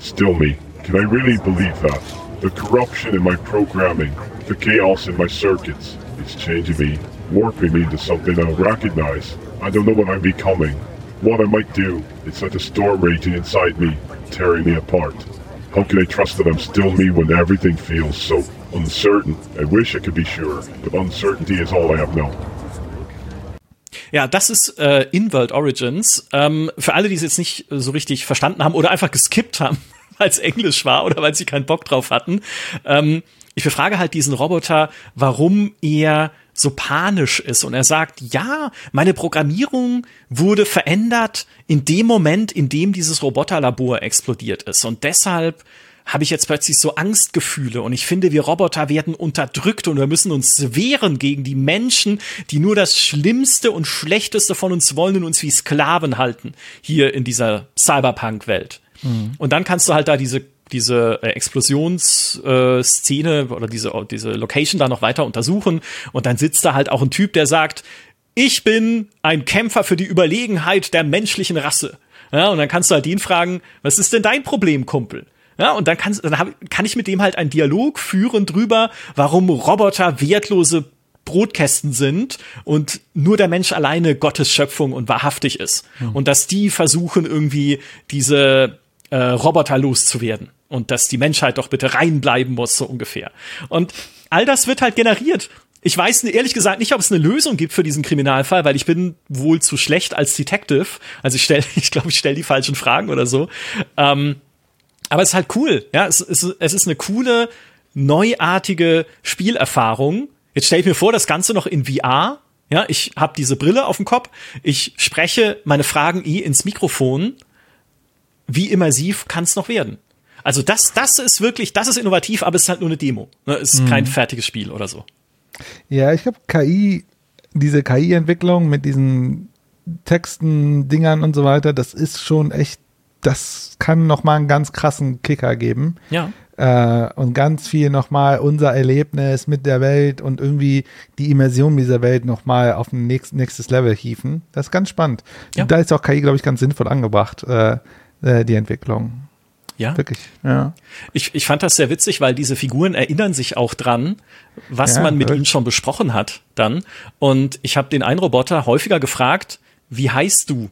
Still me. Can I really believe that? The corruption in my programming, the chaos in my circuits, it's changing me warping me into something I recognize. I don't know what I'm becoming, what I might do. It's like a storm raging inside me, tearing me apart. How can I trust that I'm still me when everything feels so uncertain? I wish I could be sure, but uncertainty is all I have known. Ja, das ist äh, In-World Origins. Ähm, für alle, die es jetzt nicht so richtig verstanden haben oder einfach geskippt haben, weil es Englisch war oder weil sie keinen Bock drauf hatten. Ähm, ich befrage halt diesen Roboter, warum er so panisch ist und er sagt, ja, meine Programmierung wurde verändert in dem Moment, in dem dieses Roboterlabor explodiert ist und deshalb habe ich jetzt plötzlich so Angstgefühle und ich finde, wir Roboter werden unterdrückt und wir müssen uns wehren gegen die Menschen, die nur das Schlimmste und Schlechteste von uns wollen und uns wie Sklaven halten hier in dieser Cyberpunk-Welt. Mhm. Und dann kannst du halt da diese diese äh, Explosionsszene äh, oder diese, diese Location da noch weiter untersuchen. Und dann sitzt da halt auch ein Typ, der sagt, ich bin ein Kämpfer für die Überlegenheit der menschlichen Rasse. Ja, und dann kannst du halt ihn fragen, was ist denn dein Problem, Kumpel? Ja, und dann, kannst, dann hab, kann ich mit dem halt einen Dialog führen drüber, warum Roboter wertlose Brotkästen sind und nur der Mensch alleine Gottes Schöpfung und wahrhaftig ist. Mhm. Und dass die versuchen irgendwie diese äh, Roboter loszuwerden und dass die Menschheit doch bitte reinbleiben muss, so ungefähr. Und all das wird halt generiert. Ich weiß ehrlich gesagt nicht, ob es eine Lösung gibt für diesen Kriminalfall, weil ich bin wohl zu schlecht als Detective. Also ich stelle, ich glaube, ich stelle die falschen Fragen oder so. Ähm, aber es ist halt cool. Ja, es, es, es ist eine coole, neuartige Spielerfahrung. Jetzt stelle ich mir vor, das Ganze noch in VR. Ja, ich habe diese Brille auf dem Kopf. Ich spreche meine Fragen eh ins Mikrofon. Wie immersiv kann es noch werden? Also das, das ist wirklich, das ist innovativ, aber es ist halt nur eine Demo. Ne? Es ist mhm. kein fertiges Spiel oder so. Ja, ich glaube, KI, diese KI-Entwicklung mit diesen Texten, Dingern und so weiter, das ist schon echt, das kann nochmal einen ganz krassen Kicker geben. Ja. Äh, und ganz viel nochmal unser Erlebnis mit der Welt und irgendwie die Immersion dieser Welt nochmal auf ein nächst, nächstes Level hieven. Das ist ganz spannend. Ja. Da ist auch KI, glaube ich, ganz sinnvoll angebracht, äh, äh, die Entwicklung. Ja. Wirklich, ja. Ich, ich fand das sehr witzig, weil diese Figuren erinnern sich auch dran, was Ja, man mit wirklich. ihnen schon besprochen hat dann. Und ich habe den einen Roboter häufiger gefragt, wie heißt du?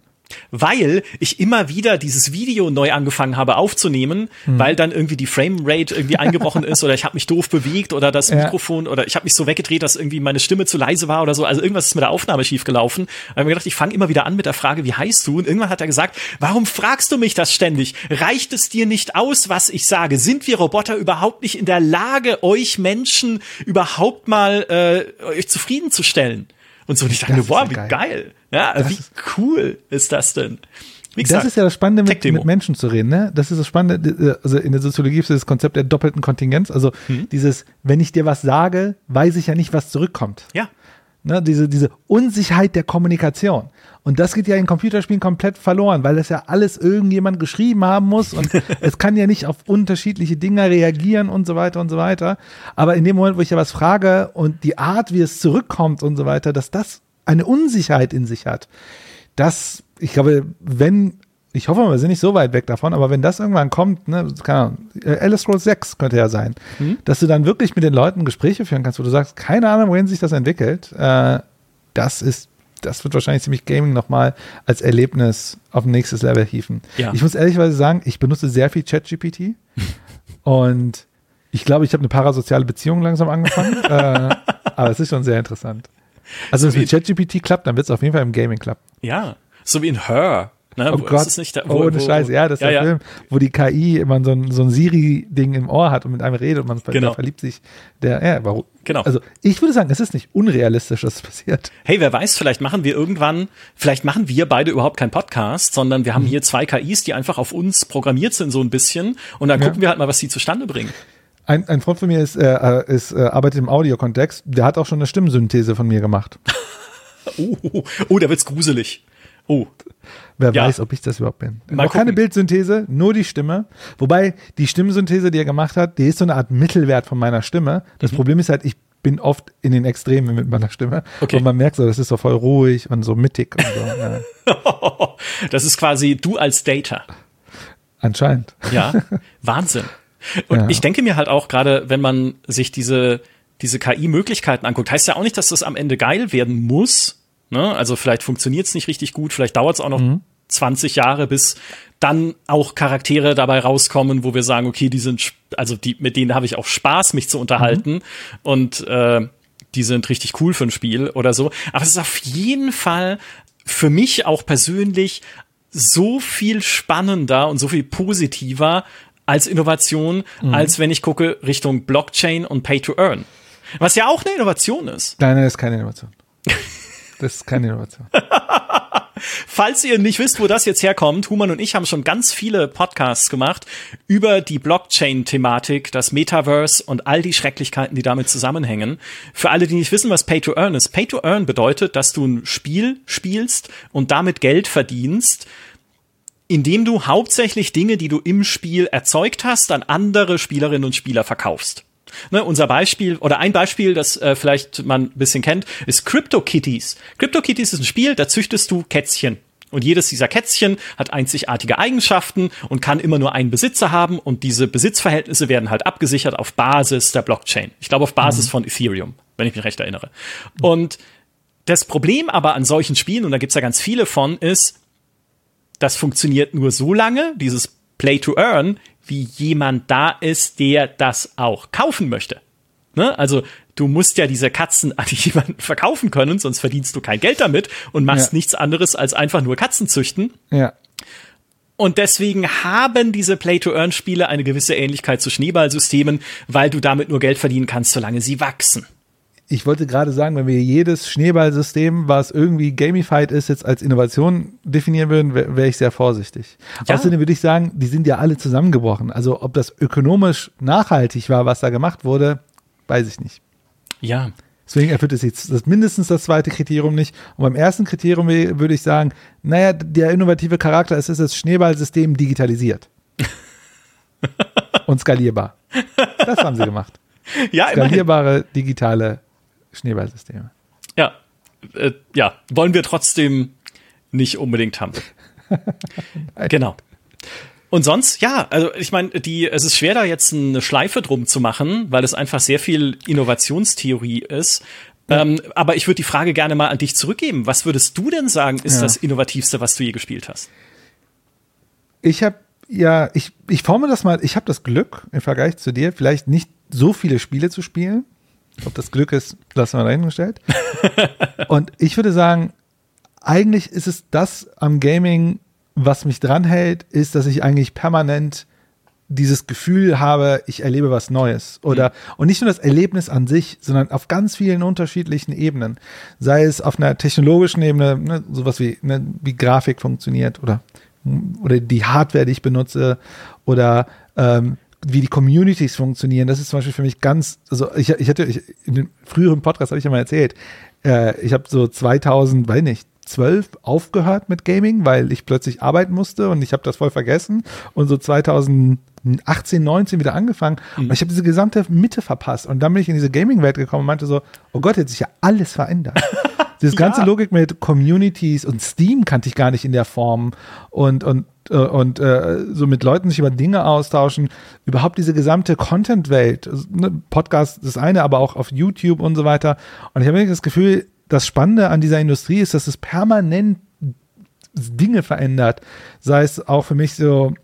Weil ich immer wieder dieses Video neu angefangen habe aufzunehmen, Hm. weil dann irgendwie die Framerate irgendwie eingebrochen ist oder ich habe mich doof bewegt oder das Ja. Mikrofon oder ich habe mich so weggedreht, dass irgendwie meine Stimme zu leise war oder so. Also irgendwas ist mit der Aufnahme schief gelaufen. Da habe ich mir gedacht, ich fange immer wieder an mit der Frage, wie heißt du? Und irgendwann hat er gesagt, warum fragst du mich das ständig? Reicht es dir nicht aus, was ich sage? Sind wir Roboter überhaupt nicht in der Lage, euch Menschen überhaupt mal äh, euch zufriedenzustellen? Und so, und ich dachte boah, wie geil. geil. Ja, Das wie ist- cool ist das denn? Wie Das ist ja das Spannende, mit, mit Menschen zu reden. Ne? Das ist das Spannende. Also in der Soziologie gibt es das Konzept der doppelten Kontingenz. Also Hm. dieses, wenn ich dir was sage, weiß ich ja nicht, was zurückkommt. Ja, Ne? Diese, diese Unsicherheit der Kommunikation. Und das geht ja in Computerspielen komplett verloren, weil das ja alles irgendjemand geschrieben haben muss und es kann ja nicht auf unterschiedliche Dinge reagieren und so weiter und so weiter. Aber in dem Moment, wo ich ja was frage und die Art, wie es zurückkommt und so weiter, dass das eine Unsicherheit in sich hat, das, ich glaube, wenn, ich hoffe, wir sind nicht so weit weg davon, aber wenn das irgendwann kommt, ne, keine Ahnung, äh, Elder Scrolls 6 könnte ja sein, dass du dann wirklich mit den Leuten Gespräche führen kannst, wo du sagst, keine Ahnung, wohin sich das entwickelt, äh, das ist, das wird wahrscheinlich ziemlich Gaming nochmal als Erlebnis auf ein nächstes Level hieven. Ja. Ich muss ehrlicherweise sagen, ich benutze sehr viel ChatGPT und ich glaube, ich habe eine parasoziale Beziehung langsam angefangen, äh, aber es ist schon sehr interessant. Also wenn es mit ChatGPT klappt, dann wird es auf jeden Fall im Gaming klappen. ja. So wie in Her. Ne? Oh Wo- Gott, ist nicht da, oh, ohne Scheiße, ja, das ist der Film, wo die KI immer so ein, so ein Siri-Ding im Ohr hat und mit einem redet und man Genau. verliebt sich. Der, ja, warum? Genau. Also ich würde sagen, es ist nicht unrealistisch, dass es passiert. Hey, wer weiß, vielleicht machen wir irgendwann, vielleicht machen wir beide überhaupt keinen Podcast, sondern wir haben Mhm. hier zwei KIs, die einfach auf uns programmiert sind so ein bisschen und dann Ja. gucken wir halt mal, was die zustande bringen. Ein, ein Freund von mir ist, äh, ist äh, arbeitet im Audiokontext, der hat auch schon eine Stimmsynthese von mir gemacht. Oh, oh, oh da wird's gruselig. Oh, Wer Ja. weiß, ob ich das überhaupt bin. Mal Auch keine gucken. Bildsynthese, nur die Stimme. Wobei die Stimmsynthese, die er gemacht hat, die ist so eine Art Mittelwert von meiner Stimme. Das Problem ist halt, ich bin oft in den Extremen mit meiner Stimme. Okay. Und man merkt so, das ist so voll ruhig und so mittig und so. Ja. das ist quasi du als Data. Anscheinend. Ja, Wahnsinn. Und Ja. ich denke mir halt auch gerade, wenn man sich diese, diese KI-Möglichkeiten anguckt, heißt ja auch nicht, dass das am Ende geil werden muss. Ne? Also vielleicht funktioniert es nicht richtig gut, vielleicht dauert es auch noch 20 Jahre, bis dann auch Charaktere dabei rauskommen, wo wir sagen, okay, die sind, also die, mit denen habe ich auch Spaß, mich zu unterhalten und äh, die sind richtig cool für ein Spiel oder so. Aber es ist auf jeden Fall für mich auch persönlich so viel spannender und so viel positiver als Innovation, als wenn ich gucke Richtung Blockchain und Pay to Earn. Was ja auch eine Innovation ist. Nein, nein, das ist keine Innovation. Das ist keine Innovation. Falls ihr nicht wisst, wo das jetzt herkommt, Human und ich haben schon ganz viele Podcasts gemacht über die Blockchain-Thematik, das Metaverse und all die Schrecklichkeiten, die damit zusammenhängen. Für alle, die nicht wissen, was Pay to Earn ist. Pay to Earn bedeutet, dass du ein Spiel spielst und damit Geld verdienst, indem du hauptsächlich Dinge, die du im Spiel erzeugt hast, an andere Spielerinnen und Spieler verkaufst. Ne, unser Beispiel oder ein Beispiel, das äh, vielleicht man ein bisschen kennt, ist CryptoKitties. CryptoKitties ist ein Spiel, da züchtest du Kätzchen. Und jedes dieser Kätzchen hat einzigartige Eigenschaften und kann immer nur einen Besitzer haben und diese Besitzverhältnisse werden halt abgesichert auf Basis der Blockchain. Ich glaube auf Basis von Ethereum, wenn ich mich recht erinnere. Und das Problem aber an solchen Spielen, und da gibt's ja ganz viele von, ist, das funktioniert nur so lange, dieses Play to Earn, wie jemand da ist, der das auch kaufen möchte. Ne? Also du musst ja diese Katzen an jemanden verkaufen können, sonst verdienst du kein Geld damit und machst Ja. nichts anderes als einfach nur Katzen züchten. Ja. Und deswegen haben diese Play-to-Earn-Spiele eine gewisse Ähnlichkeit zu Schneeballsystemen, weil du damit nur Geld verdienen kannst, solange sie wachsen. Ich wollte gerade sagen, wenn wir jedes Schneeballsystem, was irgendwie gamified ist, jetzt als Innovation definieren würden, wäre wär ich sehr vorsichtig. Ja. Außerdem würde ich sagen, die sind ja alle zusammengebrochen. Also ob das ökonomisch nachhaltig war, was da gemacht wurde, weiß ich nicht. Ja. Deswegen erfüllt es jetzt das mindestens das zweite Kriterium nicht. Und beim ersten Kriterium würde ich sagen, naja, der innovative Charakter ist, ist das Schneeballsystem digitalisiert. Und skalierbar. Das haben sie gemacht. Ja. Skalierbare digitale Schneeballsysteme. Ja. Äh, ja, wollen wir trotzdem nicht unbedingt haben. genau. Und sonst, ja, also ich meine, die, es ist schwer, da jetzt eine Schleife drum zu machen, weil es einfach sehr viel Innovationstheorie ist. Ja. Ähm, aber ich würde die Frage gerne mal an dich zurückgeben. Was würdest du denn sagen, ist ja. das Innovativste, was du je gespielt hast? Ich habe ja, ich, ich forme das mal, ich habe das Glück im Vergleich zu dir, vielleicht nicht so viele Spiele zu spielen. Ob das Glück ist, lassen wir dahingestellt. Und ich würde sagen, eigentlich ist es das am Gaming, was mich dranhält, ist, dass ich eigentlich permanent dieses Gefühl habe, ich erlebe was Neues. Oder, mhm. und nicht nur das Erlebnis an sich, sondern auf ganz vielen unterschiedlichen Ebenen. Sei es auf einer technologischen Ebene, ne, sowas wie, ne, wie Grafik funktioniert oder, oder die Hardware, die ich benutze oder ähm, wie die Communities funktionieren. Das ist zum Beispiel für mich ganz, also ich, ich hatte, ich, in den früheren Podcast habe ich ja mal erzählt, äh, ich habe so 2000, weiß nicht, 12 aufgehört mit Gaming, weil ich plötzlich arbeiten musste und ich habe das voll vergessen und so 2018, 19 wieder angefangen mhm. und ich habe diese gesamte Mitte verpasst und dann bin ich in diese Gaming-Welt gekommen und meinte so, oh Gott, jetzt ist ja alles verändert. Diese ganze ja. Logik mit Communities und Steam kannte ich gar nicht in der Form und, und äh, und äh, so mit Leuten sich über Dinge austauschen, überhaupt diese gesamte Content-Welt, ne, Podcast das eine, aber auch auf YouTube und so weiter. Und ich habe das Gefühl, das Spannende an dieser Industrie ist, dass es permanent Dinge verändert. Sei es auch für mich so,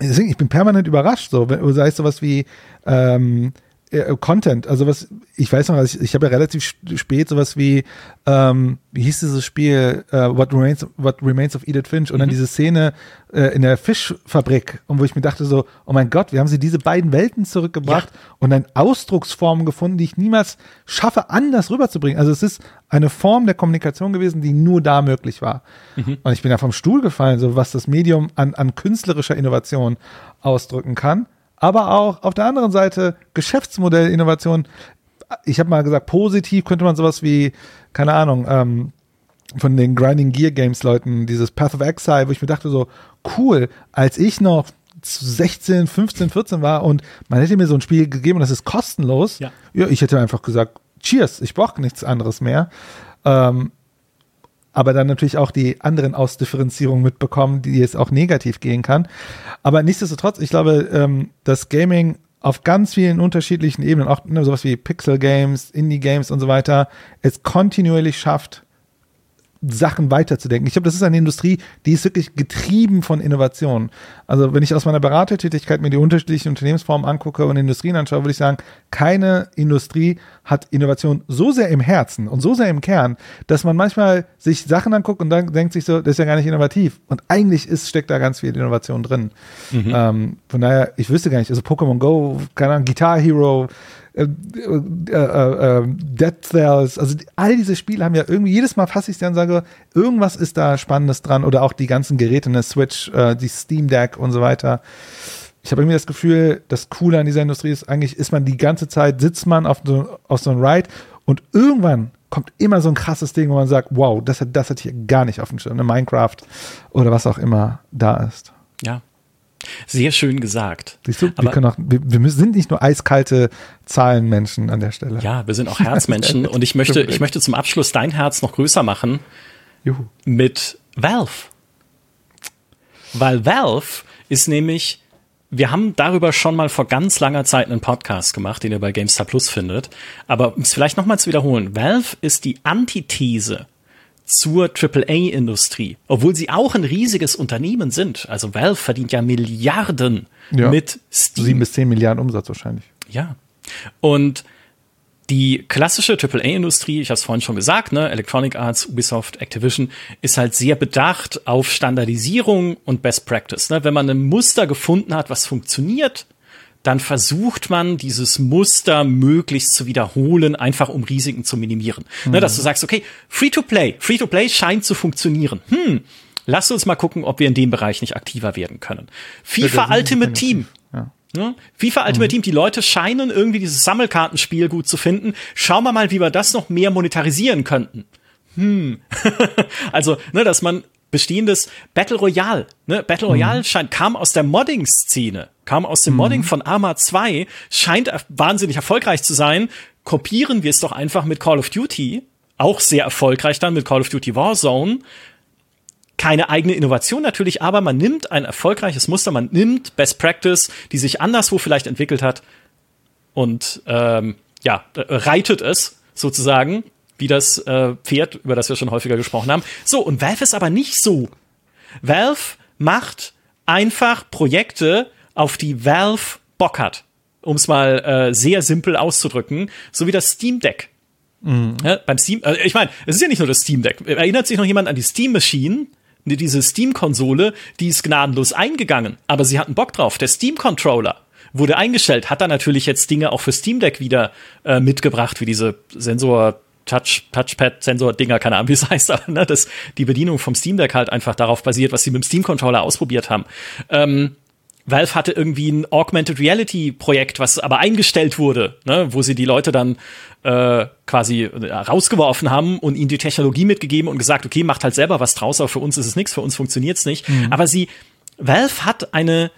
deswegen, ich bin permanent überrascht, so, sei es sowas wie ähm, äh, Content, also was, ich weiß noch, ich, ich habe ja relativ spät sowas wie, ähm, wie hieß dieses Spiel, uh, What, Remains, What Remains of Edith Finch und mhm. dann diese Szene äh, in der Fischfabrik und wo ich mir dachte so, oh mein Gott, wie haben sie diese beiden Welten zurückgebracht ja. und dann Ausdrucksformen gefunden, die ich niemals schaffe, anders rüberzubringen. Also es ist eine Form der Kommunikation gewesen, die nur da möglich war. Mhm. Und ich bin da vom Stuhl gefallen, so was das Medium an, an künstlerischer Innovation ausdrücken kann aber auch auf der anderen Seite Geschäftsmodellinnovation. Ich habe mal gesagt, positiv könnte man sowas wie, keine Ahnung, ähm, von den Grinding Gear Games Leuten, dieses Path of Exile, wo ich mir dachte so, cool, als ich noch 16, 15, 14 war und man hätte mir so ein Spiel gegeben und das ist kostenlos, ja, ja ich hätte einfach gesagt, cheers, ich brauche nichts anderes mehr. Ähm, aber dann natürlich auch die anderen Ausdifferenzierungen mitbekommen, die es auch negativ gehen kann. Aber nichtsdestotrotz, ich glaube, ähm, dass Gaming auf ganz vielen unterschiedlichen Ebenen, auch ne, sowas wie Pixel Games, Indie Games und so weiter, es kontinuierlich schafft, Sachen weiterzudenken. Ich glaube, das ist eine Industrie, die ist wirklich getrieben von Innovation. Also wenn ich aus meiner Beratertätigkeit mir die unterschiedlichen Unternehmensformen angucke und Industrien anschaue, würde ich sagen, keine Industrie hat Innovation so sehr im Herzen und so sehr im Kern, dass man manchmal sich Sachen anguckt und dann denkt sich so, das ist ja gar nicht innovativ. Und eigentlich ist, steckt da ganz viel Innovation drin. Mhm. Ähm, von daher, ich wüsste gar nicht, also Pokémon Go, keine Ahnung, Guitar Hero, äh, äh, äh, Dead Cells, also all diese Spiele haben ja irgendwie, jedes Mal fasse ich es dann und sage, irgendwas ist da Spannendes dran oder auch die ganzen Geräte, eine Switch, äh, die Steam Deck und so weiter. Ich habe irgendwie das Gefühl, das Coole an dieser Industrie ist eigentlich, ist man die ganze Zeit, sitzt man auf so, auf so einem Ride und irgendwann kommt immer so ein krasses Ding, wo man sagt, wow, das hat, das hat hier gar nicht auf dem Schirm, eine Minecraft oder was auch immer da ist. Ja, sehr schön gesagt. Siehst du, Aber, wir, können auch, wir, wir sind nicht nur eiskalte Zahlenmenschen an der Stelle. Ja, wir sind auch Herzmenschen und ich möchte, ich möchte zum Abschluss dein Herz noch größer machen Juhu. mit Valve. Weil Valve ist nämlich wir haben darüber schon mal vor ganz langer Zeit einen Podcast gemacht, den ihr bei GameStar Plus findet. Aber um es vielleicht nochmal zu wiederholen, Valve ist die Antithese zur AAA-Industrie, obwohl sie auch ein riesiges Unternehmen sind. Also Valve verdient ja Milliarden ja. mit Steam. Sieben bis zehn Milliarden Umsatz wahrscheinlich. Ja. Und die klassische AAA-Industrie, ich habe es vorhin schon gesagt, ne, Electronic Arts, Ubisoft, Activision, ist halt sehr bedacht auf Standardisierung und Best Practice. Ne? Wenn man ein Muster gefunden hat, was funktioniert, dann versucht man, dieses Muster möglichst zu wiederholen, einfach um Risiken zu minimieren. Mhm. Ne, dass du sagst, okay, Free-to-Play, Free-to-Play scheint zu funktionieren. Hm, lass uns mal gucken, ob wir in dem Bereich nicht aktiver werden können. FIFA Ultimate Team. Ja. Ja, FIFA Ultimate mhm. Team, die Leute scheinen irgendwie dieses Sammelkartenspiel gut zu finden. Schauen wir mal, wie wir das noch mehr monetarisieren könnten. Hm. also, ne, dass man bestehendes Battle Royale. Ne? Battle Royale mhm. scheint, kam aus der Modding-Szene, kam aus dem mhm. Modding von Arma 2, scheint wahnsinnig erfolgreich zu sein. Kopieren wir es doch einfach mit Call of Duty, auch sehr erfolgreich dann mit Call of Duty Warzone. keine eigene Innovation natürlich, aber man nimmt ein erfolgreiches Muster, man nimmt Best Practice, die sich anderswo vielleicht entwickelt hat und ähm, ja, reitet es sozusagen wie das äh, Pferd, über das wir schon häufiger gesprochen haben. So, und Valve ist aber nicht so. Valve macht einfach Projekte, auf die Valve Bock hat. Um es mal äh, sehr simpel auszudrücken, so wie das Steam Deck. Mhm. Ja, beim Steam, äh, ich meine, es ist ja nicht nur das Steam Deck. Erinnert sich noch jemand an die Steam Machine? Diese Steam-Konsole, die ist gnadenlos eingegangen, aber sie hatten Bock drauf. Der Steam-Controller wurde eingestellt, hat da natürlich jetzt Dinge auch für Steam Deck wieder äh, mitgebracht, wie diese Sensor Touch, Touchpad-Sensor-Dinger, keine Ahnung, wie es heißt, aber ne, dass die Bedienung vom Steam Deck halt einfach darauf basiert, was sie mit dem Steam-Controller ausprobiert haben. Ähm, Valve hatte irgendwie ein Augmented Reality Projekt, was aber eingestellt wurde, ne, wo sie die Leute dann äh, quasi rausgeworfen haben und ihnen die Technologie mitgegeben und gesagt, okay, macht halt selber was draus, aber für uns ist es nichts, für uns funktioniert's nicht. Mhm. Aber sie, Valve hat eine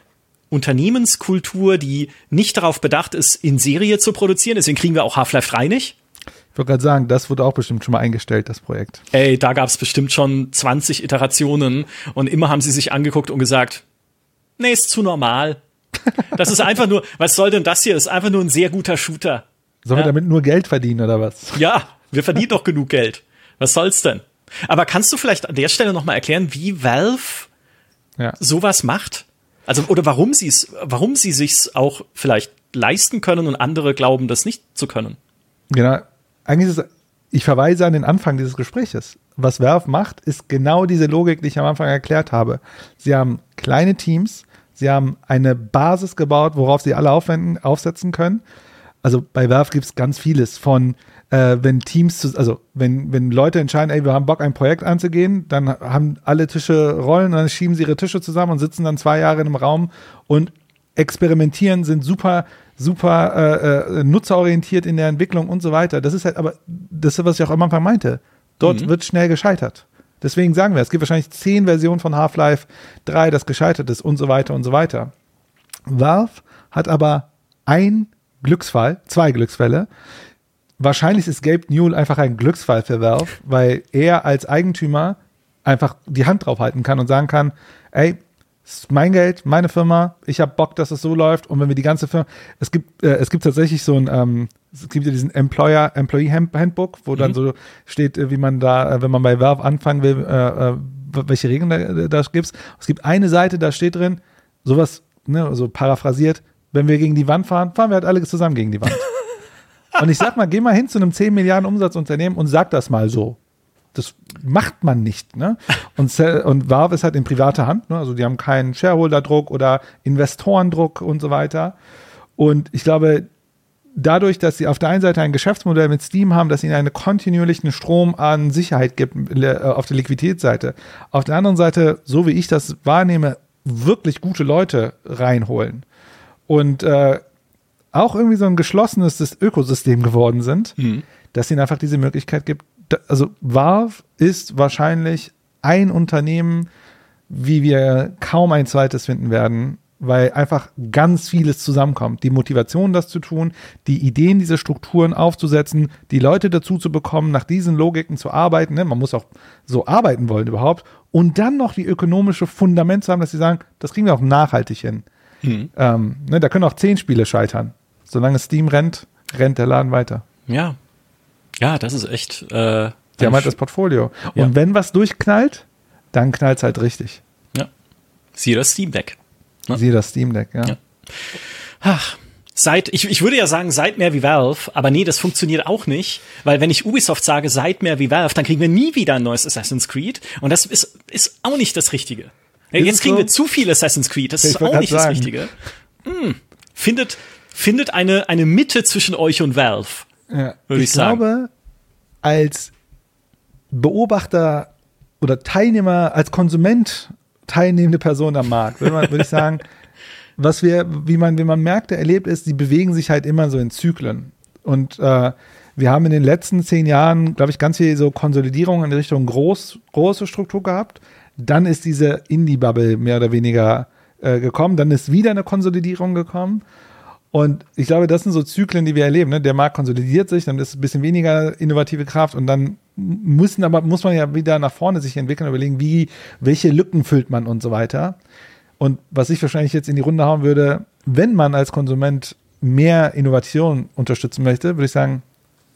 Unternehmenskultur, die nicht darauf bedacht ist, in Serie zu produzieren. Deswegen kriegen wir auch Half-Life 3 nicht. Ich wollte gerade sagen, das wurde auch bestimmt schon mal eingestellt, das Projekt. Ey, da gab es bestimmt schon 20 Iterationen und immer haben sie sich angeguckt und gesagt, nee, ist zu normal. Das ist einfach nur, was soll denn das hier? Ist einfach nur ein sehr guter Shooter. Sollen ja? wir damit nur Geld verdienen oder was? Ja, wir verdienen doch genug Geld. Was soll's denn? Aber kannst du vielleicht an der Stelle noch mal erklären, wie Valve ja. sowas macht? Also oder warum sie es, warum sie sich's auch vielleicht leisten können und andere glauben, das nicht zu können? Genau, eigentlich ist es, ich verweise an den Anfang dieses Gespräches. Was Werf macht, ist genau diese Logik, die ich am Anfang erklärt habe. Sie haben kleine Teams, sie haben eine Basis gebaut, worauf sie alle aufwenden, aufsetzen können. Also bei Werf gibt es ganz vieles von äh, wenn Teams, also wenn, wenn Leute entscheiden, ey, wir haben Bock, ein Projekt anzugehen, dann haben alle Tische Rollen und dann schieben sie ihre Tische zusammen und sitzen dann zwei Jahre in einem Raum und experimentieren, sind super super äh, äh, nutzerorientiert in der Entwicklung und so weiter. Das ist halt aber, das was ich auch am Anfang meinte. Dort mhm. wird schnell gescheitert. Deswegen sagen wir, es gibt wahrscheinlich zehn Versionen von Half-Life 3, das gescheitert ist und so weiter und so weiter. Valve hat aber ein Glücksfall, zwei Glücksfälle. Wahrscheinlich ist Gabe Newell einfach ein Glücksfall für Valve, weil er als Eigentümer einfach die Hand drauf halten kann und sagen kann, ey, ist mein Geld, meine Firma, ich habe Bock, dass es so läuft. Und wenn wir die ganze Firma, es gibt, äh, es gibt tatsächlich so ein, ähm, es gibt ja diesen Employer, Employee Handbook, wo mhm. dann so steht, äh, wie man da, äh, wenn man bei Valve anfangen will, äh, äh welche Regeln da, da gibt. Es gibt eine Seite, da steht drin, sowas, ne, so paraphrasiert, wenn wir gegen die Wand fahren, fahren wir halt alle zusammen gegen die Wand. und ich sag mal, geh mal hin zu einem 10 Milliarden Umsatzunternehmen und sag das mal so das macht man nicht. Ne? Und, und Valve ist halt in privater Hand. Ne? Also die haben keinen Shareholder-Druck oder Investorendruck und so weiter. Und ich glaube, dadurch, dass sie auf der einen Seite ein Geschäftsmodell mit Steam haben, das ihnen einen kontinuierlichen Strom an Sicherheit gibt äh, auf der Liquiditätsseite, auf der anderen Seite, so wie ich das wahrnehme, wirklich gute Leute reinholen und äh, auch irgendwie so ein geschlossenes Ökosystem geworden sind, mhm. dass ihnen einfach diese Möglichkeit gibt, also Valve ist wahrscheinlich ein Unternehmen, wie wir kaum ein zweites finden werden, weil einfach ganz vieles zusammenkommt. Die Motivation, das zu tun, die Ideen, diese Strukturen aufzusetzen, die Leute dazu zu bekommen, nach diesen Logiken zu arbeiten. Ne? Man muss auch so arbeiten wollen überhaupt. Und dann noch die ökonomische Fundament zu haben, dass sie sagen, das kriegen wir auch nachhaltig hin. Mhm. Ähm, ne? Da können auch zehn Spiele scheitern. Solange Steam rennt, rennt der Laden weiter. Ja, ja, das ist echt. Äh, Die haben halt das Portfolio. Und ja. wenn was durchknallt, dann knallt es halt richtig. Ja. Siehe das Steam Deck. Ne? Siehe das Steam Deck, ja. ja. Ach, Seid, ich, ich würde ja sagen, seid mehr wie Valve, aber nee, das funktioniert auch nicht, weil wenn ich Ubisoft sage, seid mehr wie Valve, dann kriegen wir nie wieder ein neues Assassin's Creed und das ist, ist auch nicht das Richtige. Ist Jetzt kriegen so? wir zu viel Assassin's Creed, das ist auch nicht sagen. das Richtige. Hm. Findet, findet eine, eine Mitte zwischen euch und Valve. Ja. Würde ich, ich sagen. glaube, als Beobachter oder Teilnehmer, als Konsument teilnehmende Person am Markt, würde, man, würde ich sagen, was wir, wie man, wie man merkt, erlebt ist, die bewegen sich halt immer so in Zyklen. Und äh, wir haben in den letzten zehn Jahren, glaube ich, ganz viel so Konsolidierung in Richtung groß, große Struktur gehabt. Dann ist diese Indie-Bubble mehr oder weniger äh, gekommen. Dann ist wieder eine Konsolidierung gekommen. Und ich glaube, das sind so Zyklen, die wir erleben. Ne? Der Markt konsolidiert sich, dann ist ein bisschen weniger innovative Kraft und dann müssen aber, muss man ja wieder nach vorne sich entwickeln, überlegen, wie, welche Lücken füllt man und so weiter. Und was ich wahrscheinlich jetzt in die Runde hauen würde, wenn man als Konsument mehr Innovation unterstützen möchte, würde ich sagen,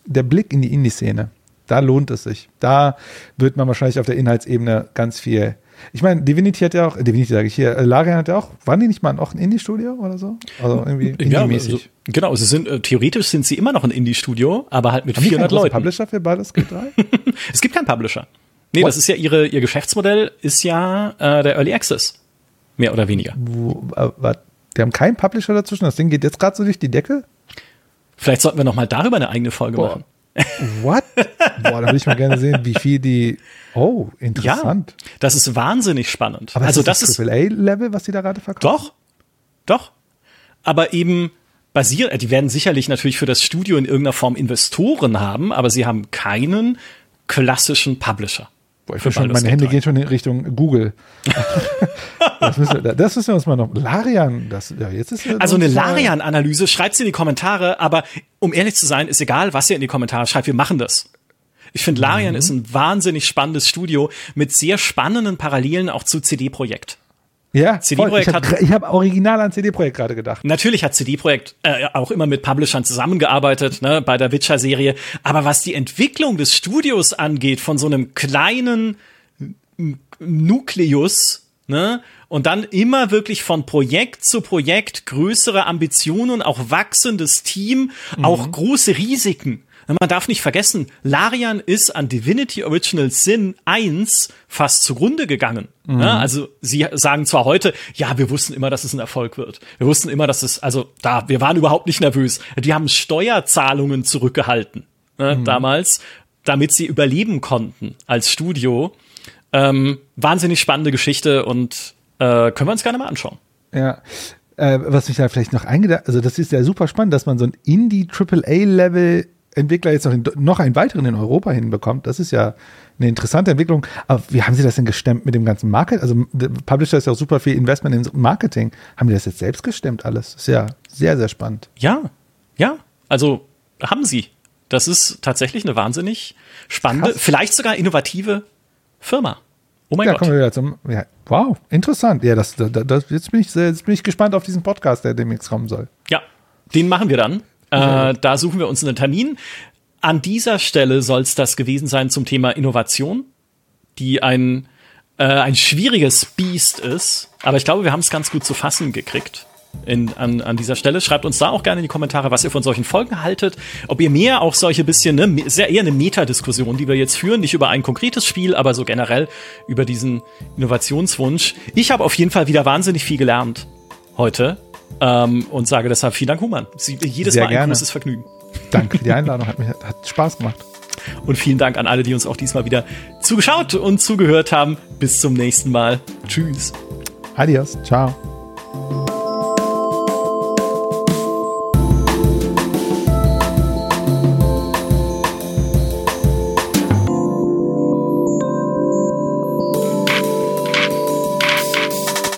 der Blick in die Indie-Szene, da lohnt es sich. Da wird man wahrscheinlich auf der Inhaltsebene ganz viel ich meine, Divinity hat ja auch, Divinity sage ich hier, äh, Larian hat ja auch, waren die nicht mal auch ein Indie-Studio oder so? Also irgendwie Indie-mäßig. Ja, also, genau, sie sind, äh, theoretisch sind sie immer noch ein Indie-Studio, aber halt mit Haben 400 Leuten. Publisher für Baldur's Gate 3? es gibt keinen Publisher. Nee, What? das ist ja ihre, ihr Geschäftsmodell ist ja äh, der Early Access. Mehr oder weniger. Wo, äh, die haben keinen Publisher dazwischen, das Ding geht jetzt gerade so durch die Decke? Vielleicht sollten wir noch mal darüber eine eigene Folge Boah. machen. What? Boah, da würde ich mal gerne sehen, wie viel die. Oh, interessant. Ja, das ist wahnsinnig spannend. Aber also ist das, das AAA-Level, was die da gerade verkaufen? Doch, doch. Aber eben basiert, die werden sicherlich natürlich für das Studio in irgendeiner Form Investoren haben, aber sie haben keinen klassischen Publisher. Boah, ich schon, meine Hände gehen schon in Richtung Google. das, müssen wir, das müssen wir uns mal noch. Larian, das, ja, jetzt ist ja Also eine Larian-Analyse, schreibt sie in die Kommentare, aber um ehrlich zu sein, ist egal, was ihr in die Kommentare schreibt, wir machen das. Ich finde, Larian mhm. ist ein wahnsinnig spannendes Studio mit sehr spannenden Parallelen auch zu CD-Projekt. Ja, CD-Projekt hat. Ich habe original an CD-Projekt gerade gedacht. Natürlich hat CD-Projekt äh, auch immer mit Publishern zusammengearbeitet, ne, bei der Witcher-Serie. Aber was die Entwicklung des Studios angeht, von so einem kleinen Nukleus, ne, und dann immer wirklich von Projekt zu Projekt größere Ambitionen, auch wachsendes Team, mhm. auch große Risiken. Man darf nicht vergessen, Larian ist an Divinity Original Sin 1 fast zugrunde gegangen. Mhm. Ja, also sie sagen zwar heute, ja, wir wussten immer, dass es ein Erfolg wird. Wir wussten immer, dass es, also da, wir waren überhaupt nicht nervös. Die haben Steuerzahlungen zurückgehalten ne, mhm. damals, damit sie überleben konnten als Studio. Ähm, wahnsinnig spannende Geschichte und äh, können wir uns gerne mal anschauen. Ja, äh, was mich da vielleicht noch eingedacht, also das ist ja super spannend, dass man so ein Indie-AAA-Level Entwickler jetzt noch, in, noch einen weiteren in Europa hinbekommt. Das ist ja eine interessante Entwicklung. Aber wie haben Sie das denn gestemmt mit dem ganzen Market? Also Publisher ist ja auch super viel Investment in Marketing. Haben die das jetzt selbst gestemmt alles? Das ist ja sehr, sehr spannend. Ja, ja. Also haben sie. Das ist tatsächlich eine wahnsinnig spannende, Krass. vielleicht sogar innovative Firma. Oh mein ja, Gott. Kommen wir wieder zum, ja, wow, interessant. Ja, das, das, das, jetzt, bin ich, jetzt bin ich gespannt auf diesen Podcast, der demnächst kommen soll. Ja, den machen wir dann. Äh, da suchen wir uns einen Termin. An dieser Stelle soll es das gewesen sein zum Thema Innovation, die ein, äh, ein schwieriges Biest ist. Aber ich glaube, wir haben es ganz gut zu fassen gekriegt. In, an, an dieser Stelle. Schreibt uns da auch gerne in die Kommentare, was ihr von solchen Folgen haltet. Ob ihr mehr auch solche bisschen, ne, sehr eher eine Metadiskussion, die wir jetzt führen, nicht über ein konkretes Spiel, aber so generell über diesen Innovationswunsch. Ich habe auf jeden Fall wieder wahnsinnig viel gelernt heute ähm, und sage deshalb vielen Dank, Human. Jedes Sehr Mal ein gerne. großes Vergnügen. Danke für die Einladung, hat, mich, hat Spaß gemacht. Und vielen Dank an alle, die uns auch diesmal wieder zugeschaut und zugehört haben. Bis zum nächsten Mal. Tschüss. Adios. Ciao.